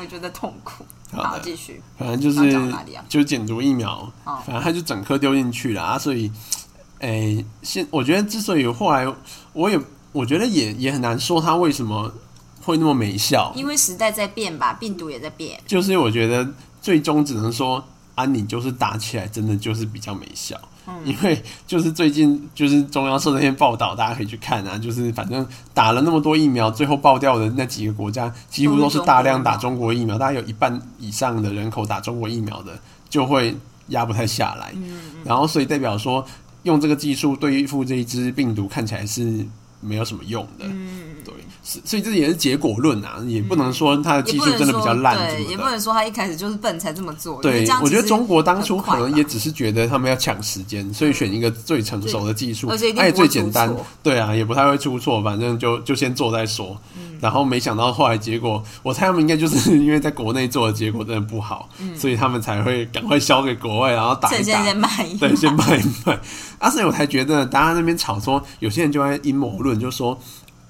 我觉得痛苦。好，继续。反正就是讲哪里啊就是减毒疫苗，哦反正他就整颗丢进去了啊，所以，诶、现我觉得之所以后来我也我觉得也也很难说他为什么会那么没效，因为时代在变吧，病毒也在变。就是我觉得最终只能说啊，你就是打起来真的就是比较没效。嗯因为就是最近就是中央社那篇报道，大家可以去看啊。就是反正打了那么多疫苗，最后爆掉的那几个国家，几乎都是大量打中国疫苗，大概有一半以上的人口打中国疫苗的，就会压不太下来。然后所以代表说，用这个技术对付这一支病毒看起来是没有什么用的。所以这也是结果论啊，也不能说他的技术真的比较烂什对，也不能说他一开始就是笨才这么做。对，我觉得中国当初可能也只是觉得他们要抢时间，所以选一个最成熟的技术，而且最简单，对啊，也不太会出错，反正就就先做再说。嗯然后没想到后来结果，我猜他们应该就是 因为在国内做的结果真的不好，所以他们才会赶快销给国外，然后打一打对，先卖一卖。啊，所以我才觉得，大家那边吵说，有些人就在阴谋论，就说，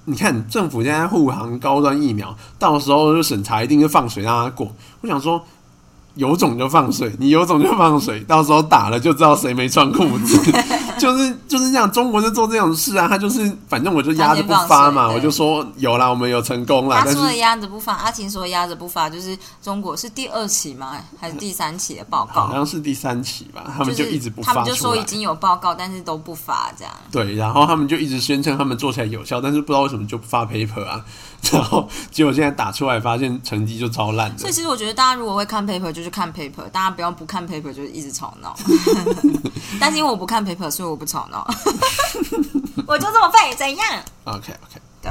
你看政府现在护航高端疫苗，到时候就审查一定就放水让它过。我想说，有种就放水，你有种就放水，到时候打了就知道谁没穿裤子。就是就是这样，中国就做这种事啊，他就是反正我就压着不发嘛，我就说有啦，我们有成功啦，他说的压着不发，阿晴说压着不发，就是中国是第二期吗？还是第三期的报告？好像是第三期吧，他们就就是一直不他发出来。们就说已经有报告，但是都不发这样。对，然后他们就一直宣称他们做起来有效，但是不知道为什么就不发 paper 啊，然后结果现在打出来发现成绩就超烂的。所以其实我觉得大家如果会看 paper 就去看 paper，大家不要不看 paper 就是一直吵闹。但是因为我不看 paper，所以我不吵闹。我就这么废，怎样？OK OK，对，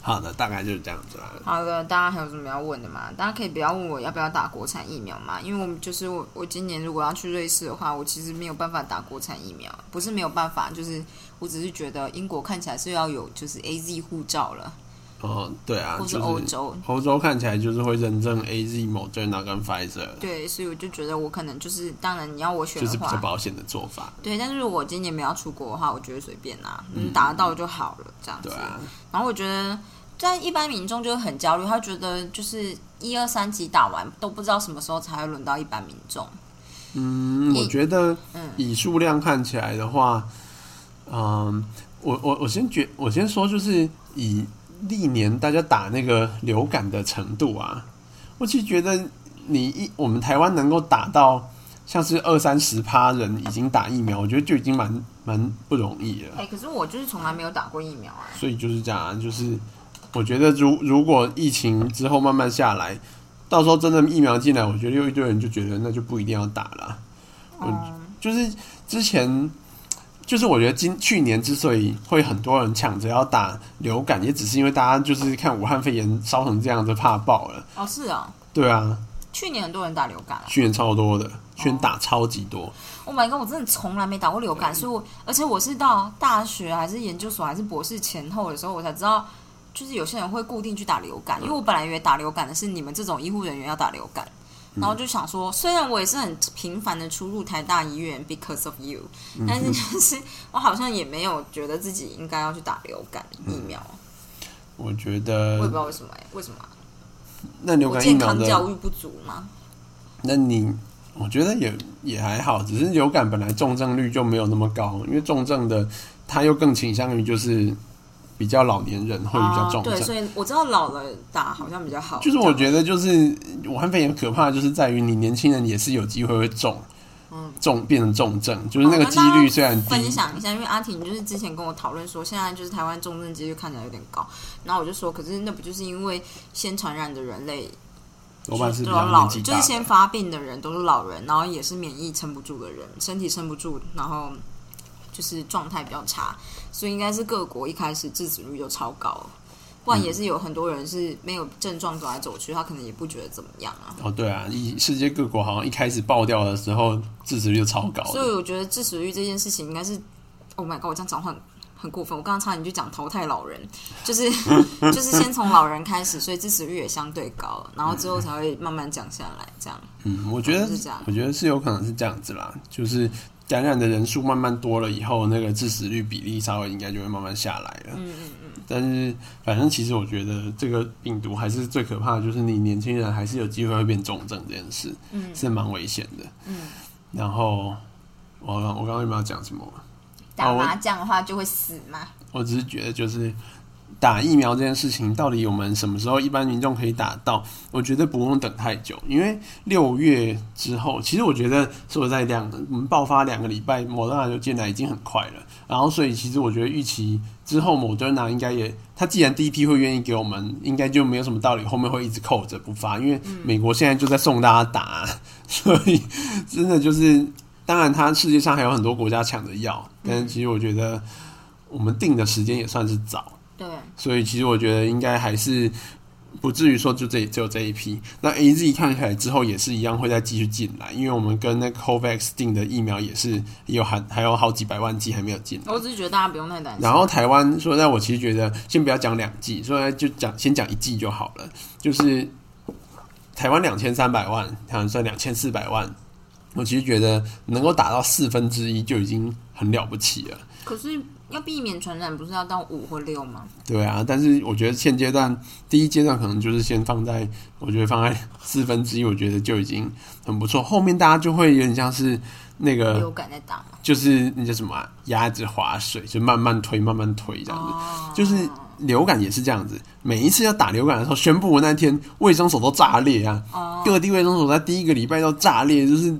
好的，大概就是这样子啦。好的，大家还有什么要问的吗？大家可以不要问我要不要打国产疫苗嘛，因为我们就是我我今年如果要去瑞士的话，我其实没有办法打国产疫苗，不是没有办法，就是我只是觉得英国看起来是要有就是 A Z 护照了，哦，对啊，或是就是欧洲。欧洲看起来就是会认证 A Z、Moderna 跟 Pfizer，对，所以我就觉得我可能就是，当然你要我选就是比较，保险的做法。对，但是如果我今年没有要出国的话，我觉得随便拿，嗯，打得到就好了，这样子。对啊，然后我觉得，在一般民众就会很焦虑，他觉得就是一二三级打完都不知道什么时候才会轮到一般民众。嗯，我觉得嗯以数量看起来的话，嗯，我我我先觉，我先说就是以历年大家打那个流感的程度啊，我其实觉得你一我们台湾能够打到像是二三十趴人已经打疫苗，我觉得就已经蛮蛮不容易了。哎、可是我就是从来没有打过疫苗啊。所以就是这样啊，就是我觉得如如果疫情之后慢慢下来，到时候真的疫苗进来，我觉得又一堆人就觉得那就不一定要打了。嗯，就是之前，就是我觉得今去年之所以会很多人抢着要打流感，也只是因为大家就是看武汉肺炎烧成这样子怕爆了。哦，是啊，对啊，去年很多人打流感啊。去年超多的，去年打超级多。Oh my god！我真的从来没打过流感，所以我而且我是到大学还是研究所还是博士前后的时候，我才知道，就是有些人会固定去打流感，因为我本来以为打流感的是你们这种医护人员要打流感。然后就想说，虽然我也是很频繁的出入台大医院，because of you，但是就是我好像也没有觉得自己应该要去打流感疫苗，我觉得我也不知道为什么、欸，为什么啊、那流感疫苗的，康教育不足吗？那你我觉得也也还好，只是流感本来重症率就没有那么高，因为重症的他又更倾向于就是比较老年人会比较重症。对，所以我知道老了打好像比较好。就是我觉得，就是武汉肺炎可怕，就是在于你年轻人也是有机会会中，嗯，重变成重症，就是那个几率虽然低。分享一下，因为阿婷就是之前跟我讨论说，现在就是台湾重症几率看起来有点高，然后我就说，可是那不就是因为先传染的人类。多半是老，就是先发病的人都是老人，然后也是免疫撑不住的人，身体撑不住，然后就是状态比较差，所以应该是各国一开始致死率就超高，不然也是有很多人是没有症状走来走去，他可能也不觉得怎么样啊。哦，对啊，一世界各国好像一开始爆掉的时候致死率就超高，所以我觉得致死率这件事情应该是，Oh my god，我这样讲话。很过分，我刚刚差点就讲淘汰老人，就是 就是先从老人开始，所以致死率也相对高，然后之后才会慢慢降下来，这样。嗯，我觉得是这样，我觉得是有可能是这样子啦，就是感染的人数慢慢多了以后，那个致死率比例稍微应该就会慢慢下来了。嗯嗯嗯。但是反正其实我觉得这个病毒还是最可怕的，就是你年轻人还是有机会会变重症这件事，嗯，是蛮危险的。嗯。然后我我刚刚有没有讲什么？打麻将的话就会死吗？我只是觉得，就是打疫苗这件事情，到底我们什么时候一般民众可以打到？我觉得不用等太久，因为六月之后，其实我觉得说在两我们爆发两个礼拜，莫德纳就进来已经很快了。然后，所以其实我觉得预期之后，莫德纳应该也，他既然第一批会愿意给我们，应该就没有什么道理后面会一直扣着不发，因为美国现在就在送大家打，所以真的就是。当然，他世界上还有很多国家抢着要，但其实我觉得我们定的时间也算是早，对，所以其实我觉得应该还是不至于说就这只有这一批。那 A Z 看起来之后也是一样会再继续进来，因为我们跟那个 Covax 定的疫苗也是有还还有好几百万剂还没有进。我只是觉得大家不用太担心。然后台湾说，那我其实觉得先不要讲两剂，所以就讲先讲一剂就好了。就是台湾两千三百万，好像算两千四百万。我其实觉得能够打到四分之一就已经很了不起了。可是要避免传染，不是要到五或六吗？对啊，但是我觉得现阶段第一阶段可能就是先放在，我觉得放在 四分之一，我觉得就已经很不错。后面大家就会有点像是那个流感在打，就是那叫什么鸭子划水，就慢慢推，慢慢推这样子。就是流感也是这样子，每一次要打流感的时候，宣布那天卫生所都炸裂啊！各地卫生所在第一个礼拜都炸裂，就是。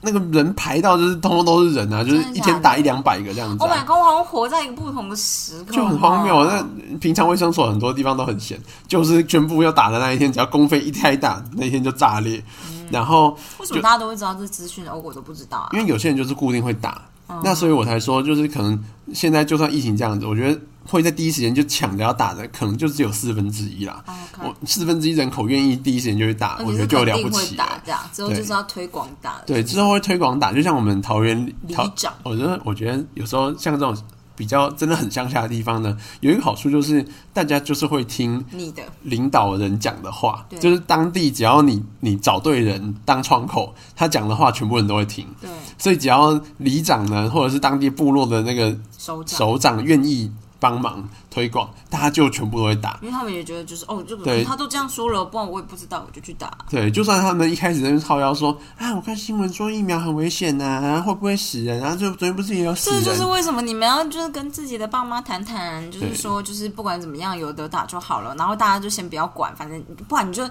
那个人排到就是通通都是人啊，就是一天打一两百个这样子。Oh my god！我好像活在一个不同的时空，就很荒谬。那平常卫生所很多地方都很闲，就是宣布要打的那一天，只要公费一开打，那天就炸裂。然后为什么大家都会知道这资讯，而我都不知道啊？因为有些人就是固定会打，那所以我才说，就是可能现在就算疫情这样子，我觉得。会在第一时间就抢着要打的，可能就只有四分之一啦。我四分之一人口愿意第一时间就去打，我觉得就了不起。打这样之后就是要推广打。对，之后会推广打，就像我们桃园里长。我觉得，我觉得有时候像这种比较真的很乡下的地方呢，有一个好处就是大家就是会听你的领导人讲的话，就是当地只要你你找对人当窗口，他讲的话全部人都会听。对，所以只要里长呢，或者是当地部落的那个首长首长愿意。帮忙推广，大家就全部都会打，因为他们也觉得就是哦，就对，他都这样说了，不然我也不知道，我就去打。对，就算他们一开始在那靠谣说啊，我看新闻说疫苗很危险呐，会不会死人？然后就昨天不是也有死人？这就是为什么你们要就是跟自己的爸妈谈谈，就是说就是不管怎么样有得打就好了，然后大家就先不要管，反正不然你就。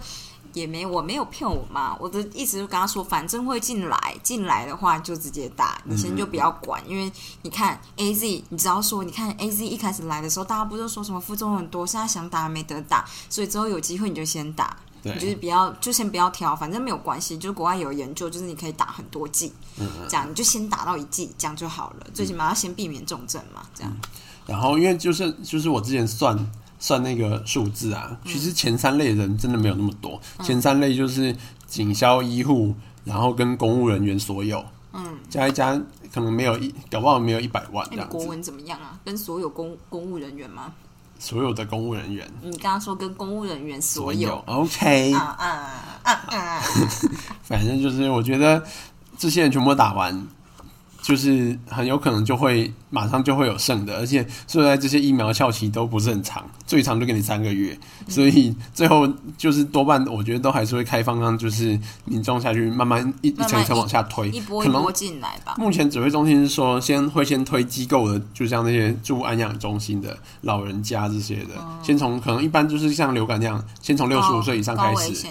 也没，我没有骗我妈。我的意思就跟她说，反正会进来，进来的话就直接打，你先就不要管。因为你看 A Z，你只要说，你看 A Z 一开始来的时候，大家不是说什么副作用很多，现在想打没得打，所以之后有机会你就先打，你就是不要就先不要挑，反正没有关系。就是国外有研究，就是你可以打很多剂，这样你就先打到一剂，这样就好了。最起码要先避免重症嘛，这样。然后因为就是就是我之前算。算那个数字啊，其实前三类人真的没有那么多。前三类就是警消、医护，然后跟公务人员所有，嗯，加一加可能没有一，搞不好没有一百万这样国文怎么样啊？跟所有公公务人员吗？所有的公务人员。你刚刚说跟公务人员所有，OK。啊啊啊啊！反正就是我觉得这些人全部打完。就是很有可能就会马上就会有剩的，而且所以在这些疫苗效期都不是很长，最长就给你三个月，所以最后就是多半我觉得都还是会开放让就是民众下去慢慢一一层一层往下推，一波一波进来吧。目前指挥中心是说先会先推机构的，就像那些住安养中心的老人家这些的，先从可能一般就是像流感那样，先从六十五岁以上开始，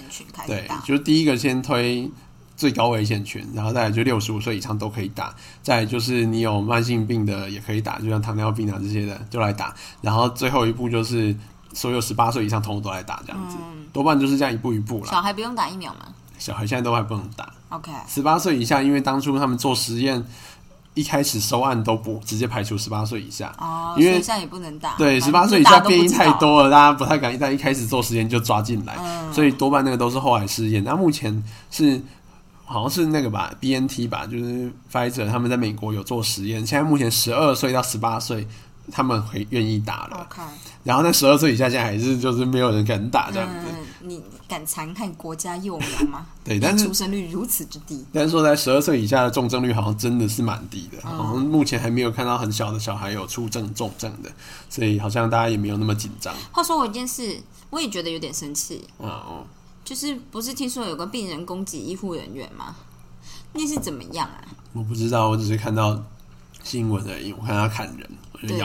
对，就是第一个先推。最高危险群，然后再来就六十五岁以上都可以打，再就是你有慢性病的也可以打，就像糖尿病啊这些的就来打，然后最后一步就是所有十八岁以上统统都来打这样子，多半就是这样一步一步了。小孩不用打疫苗吗？小孩现在都还不能打。OK，十八岁以下，因为当初他们做实验一开始收案都不直接排除十八岁以下，哦，因为现在也不能打。对，十八岁以下变异太多了，大家不太敢在一开始做实验就抓进来，所以多半那个都是后来试验。那目前是。好像是那个吧，B N T 吧，就是 Pfizer 他们在美国有做实验，现在目前十二岁到十八岁他们会愿意打了。然后在十二岁以下，现在还是就是没有人敢打这样子。你敢残害国家幼苗吗？对，但是出生率如此之低。但是说在十二岁以下的重症率好像真的是蛮低的，好像目前还没有看到很小的小孩有出症重症的，所以好像大家也没有那么紧张。话说我一件事，我也觉得有点生气。哦。就是不是听说有个病人攻击医护人员吗？那是怎么样啊？我不知道，我只是看到新闻而已。我看他砍人。对，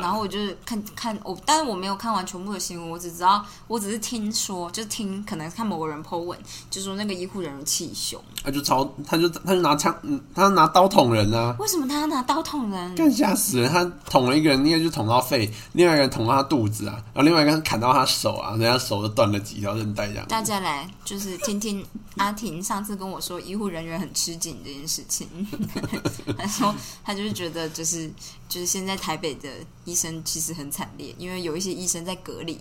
然后我就是看看我，但是我没有看完全部的新闻，我只知道，我只是听说，就听可能看某个人 po 文，就说那个医护人员气胸，他就朝，他就他就拿枪，嗯，他拿刀捅人啊！为什么他要拿刀捅人？更吓死人！他捅了一个人，应该就捅到肺，另外一个人捅到他肚子啊，然后另外一个人砍到他手啊，人家手都断了几条韧带这样。大家来就是听听阿婷上次跟我说医护人员很吃紧这件事情，他说他就是觉得就是就是现在台。台北的医生其实很惨烈，因为有一些医生在隔离。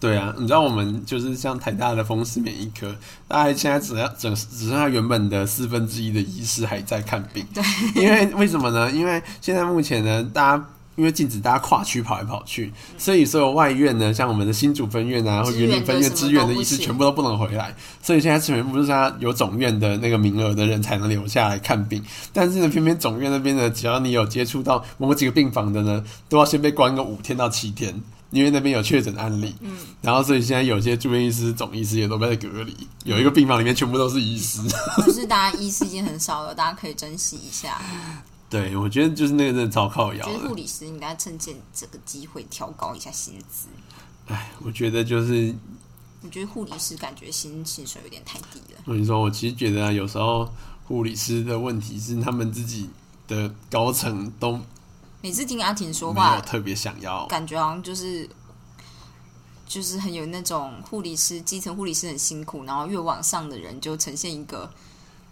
对啊，你知道我们就是像台大的风湿免疫科，大概现在只要只只剩下原本的四分之一的医师还在看病。对，因为为什么呢？因为现在目前呢，大家。因为禁止大家跨区跑来跑去，所以所有外院呢，像我们的新主分院啊，或云林分院支援的医师，全部都不能回来。所以现在全部是他有总院的那个名额的人才能留下来看病。但是呢，偏偏总院那边呢，只要你有接触到某几个病房的呢，都要先被关个五天到七天，因为那边有确诊案例。嗯，然后所以现在有些住院医师、总医师也都被隔离。有一个病房里面全部都是医师。可是大家医师已经很少了，大家可以珍惜一下。对，我觉得就是那个真的超靠摇。觉得护理师应该趁借这个机会调高一下薪资。哎，我觉得就是，我觉得护理师感觉薪薪水有点太低了。我跟你说，我其实觉得啊，有时候护理师的问题是他们自己的高层都每次听阿婷说话，特别想要，感觉好像就是就是很有那种护理师基层护理师很辛苦，然后越往上的人就呈现一个。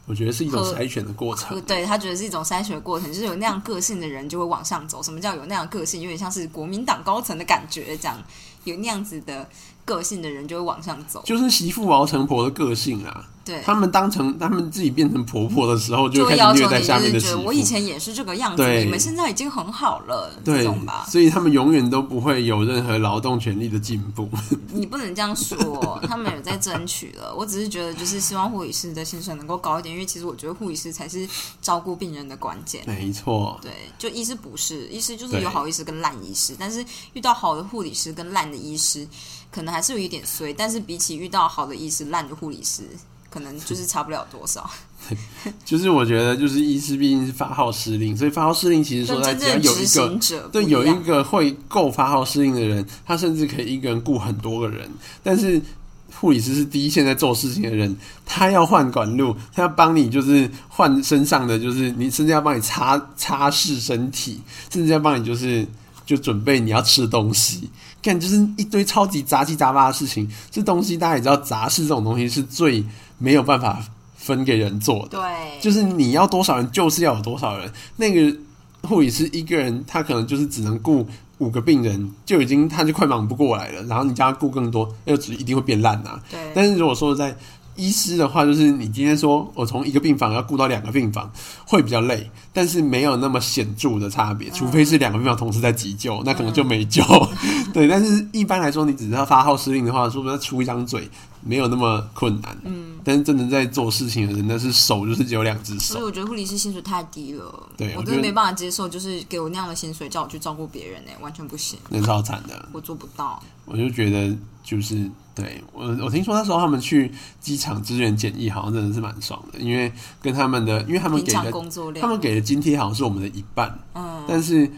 我觉得是一种筛选的过程，对他觉得是一种筛选的过程，就是有那样个性的人就会往上走。什么叫有那样个性？有点像是国民党高层的感觉，这样有那样子的个性的人就会往上走，就是媳妇熬成婆的个性啊。对，他们当成他们自己变成婆婆的时候，就开始虐待下面的媳妇。我以前也是这个样子，你们现在已经很好了，对吧？所以他们永远都不会有任何劳动权利的进步。你不能这样说，他们有在争取了。我只是觉得，就是希望护理师的薪水能够高一点，因为其实我觉得护理师才是照顾病人的关键。没错，对，就医师不是，医师就是有好医师跟烂医师，但是遇到好的护理师跟烂的医师，可能还是有一点衰。但是比起遇到好的医师、烂的护理师。可能就是差不了多少，就是我觉得，就是医师毕竟是发号施令，所以发号施令其实说，在只要有一个对有一个会够发号施令的人，他甚至可以一个人雇很多个人。但是护理师是第一线在做事情的人，他要换管路，他要帮你就是换身上的，就是你甚至要帮你擦擦拭身体，甚至要帮你就是就准备你要吃的东西。看，就是一堆超级杂七杂八的事情。这东西大家也知道，杂事这种东西是最没有办法分给人做的。对，就是你要多少人，就是要有多少人。那个护理师一个人，他可能就是只能顾五个病人，就已经他就快忙不过来了。然后你叫他顾更多，又只一定会变烂呐。对。但是如果说在医师的话，就是你今天说我从一个病房要顾到两个病房，会比较累，但是没有那么显著的差别。除非是两个病房同时在急救，那可能就没救。对，但是一般来说，你只是要发号施令的话，说不定出一张嘴，没有那么困难。嗯，但是真的在做事情的人，那是手就是只有两只手。所以我觉得护理师薪水太低了，对我真的没办法接受，就是给我那样的薪水叫我去照顾别人呢、完全不行，那超惨的。我做不到。我就觉得就是对我，我听说那时候他们去机场支援检疫，好像真的是蛮爽的，因为跟他们的，因为他们给的工作量，他们给的津贴好像是我们的一半，嗯，但是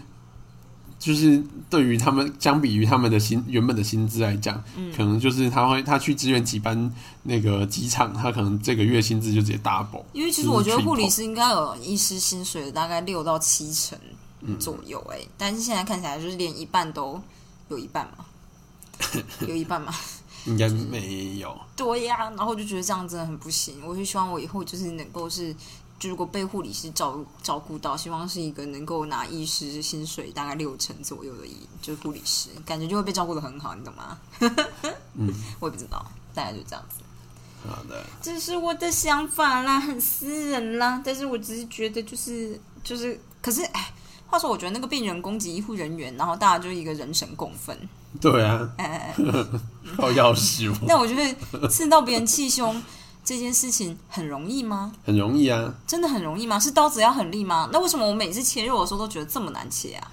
就是对于他们相比于他们的薪原本的薪资来讲，嗯可能就是他会他去支援几班那个机场，他可能这个月薪资就直接 double。因为其实我觉得护理师应该有医师薪水的大概六到七成左右哎、但是现在看起来就是连一半都有一半嘛，有一半嘛，应该没有，对呀、然后我就觉得这样真的很不行，我就希望我以后就是能够是。就如果被护理师照照顾到，希望是一个能够拿医师薪水大概六成左右的医，就是护理师，感觉就会被照顾的很好，你懂吗？嗯，我也不知道，大概就这样子。好的，这是我的想法啦，很私人啦。但是我只是觉得，就是就是，可是哎，话说，我觉得那个病人攻击医护人员，然后大家就一个人神共愤。对啊，哎 好要死但我觉得刺到别人气胸这件事情很容易吗？很容易啊。真的很容易吗？是刀子要很利吗？那为什么我每次切肉的时候都觉得这么难切啊？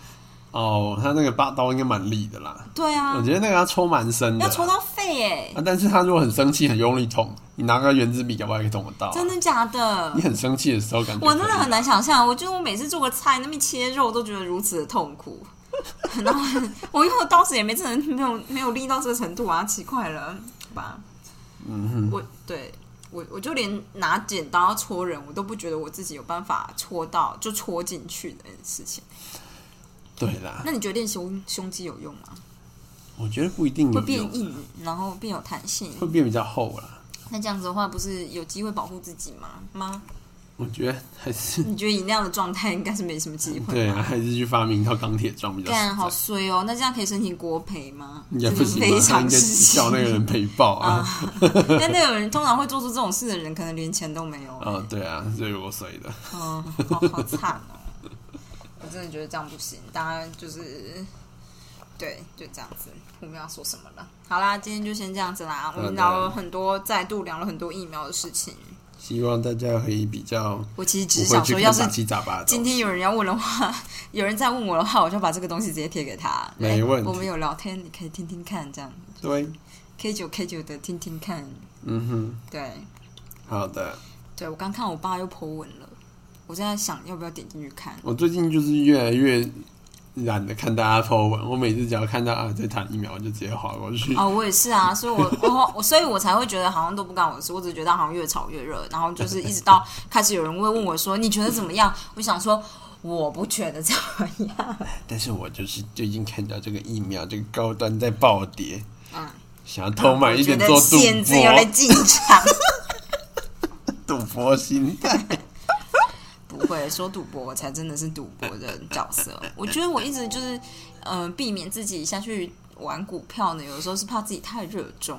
哦，他那个把刀应该蛮利的啦，对啊我，觉得那个要抽蛮深的，要抽到肺哎、啊，但是他如果很生气、很用力捅，你拿个圆珠笔，搞不好也可以捅得到啊、真的假的你？很生气的时候，感觉我真的很难想象，我觉得我每次做个菜那边切肉都觉得如此的痛苦，然后我用的刀子也没真的没有没有利到这个程度啊，奇怪了，好吧？嗯哼，我对我我就连拿剪刀戳人，我都不觉得我自己有办法戳到就戳进去的事情。对啦，那你觉得练胸胸肌有用吗？我觉得不一定会有用，变硬，然后变有弹性。会变比较厚啦。那这样子的话，不是有机会保护自己吗？吗？我觉得还是你觉得以那样的状态，应该是没什么机会。对啊，还是去发明一套钢铁装比较干好。衰哦！那这样可以申请国赔吗？应该不行吧？他是非常应该叫那个人赔爆啊！啊！但那个人通常会做出这种事的人，可能连钱都没有。啊，对啊，这有我衰的。嗯，好好惨哦！我真的觉得这样不行，大家就是对，就这样子。我们要说什么了？好啦，今天就先这样子啦。我们聊了很多，再度聊了很多疫苗的事情。希望大家可以比较我其实只是想说，要是。今天有人要问的话，有人再问我的话，我就把这个东西直接贴给他。没问题哎我们有聊天，你可以听听看，这样对，K 九 K 九的听听看。嗯哼，对，好的。对我刚看我爸又 po 文了，我现在想要不要点进去看。我最近就是越来越懒得看大家 po 文，我每次只要看到啊在谈疫苗，我就直接划过去。哦，我也是啊，所以我 我我，所以我才会觉得好像都不干我的事，我只觉得好像越吵越热，然后就是一直到开始有人会问我说你觉得怎么样？我想说我不觉得怎么样，但是我就是最近看到这个疫苗这个高端在暴跌，嗯，想要偷买一点做赌现在又来博，进场，赌博心态。不会说赌博，我才真的是赌博的角色。我觉得我一直就是嗯、呃避免自己下去玩股票呢，有的时候是怕自己太热衷。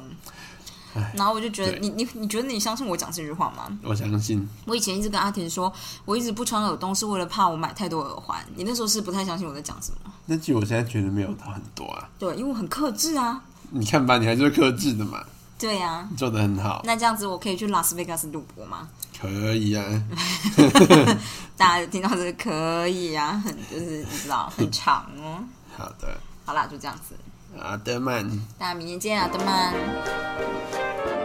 然后我就觉得你你你觉得你相信我讲这句话吗？我相信，我以前一直跟阿田说，我一直不穿耳洞是为了怕我买太多耳环。你那时候是不太相信我在讲什么？那其实我现在觉得没有到很多啊。对，因为我很克制啊。你看吧，你还是会克制的嘛，对呀、你做的很好，那这样子我可以去拉斯维加斯赌博吗？可以啊。大家有听到这个可以啊，很就是你知道很长哦。好的，好啦，就这样子，阿德曼。大家明天见阿，德曼。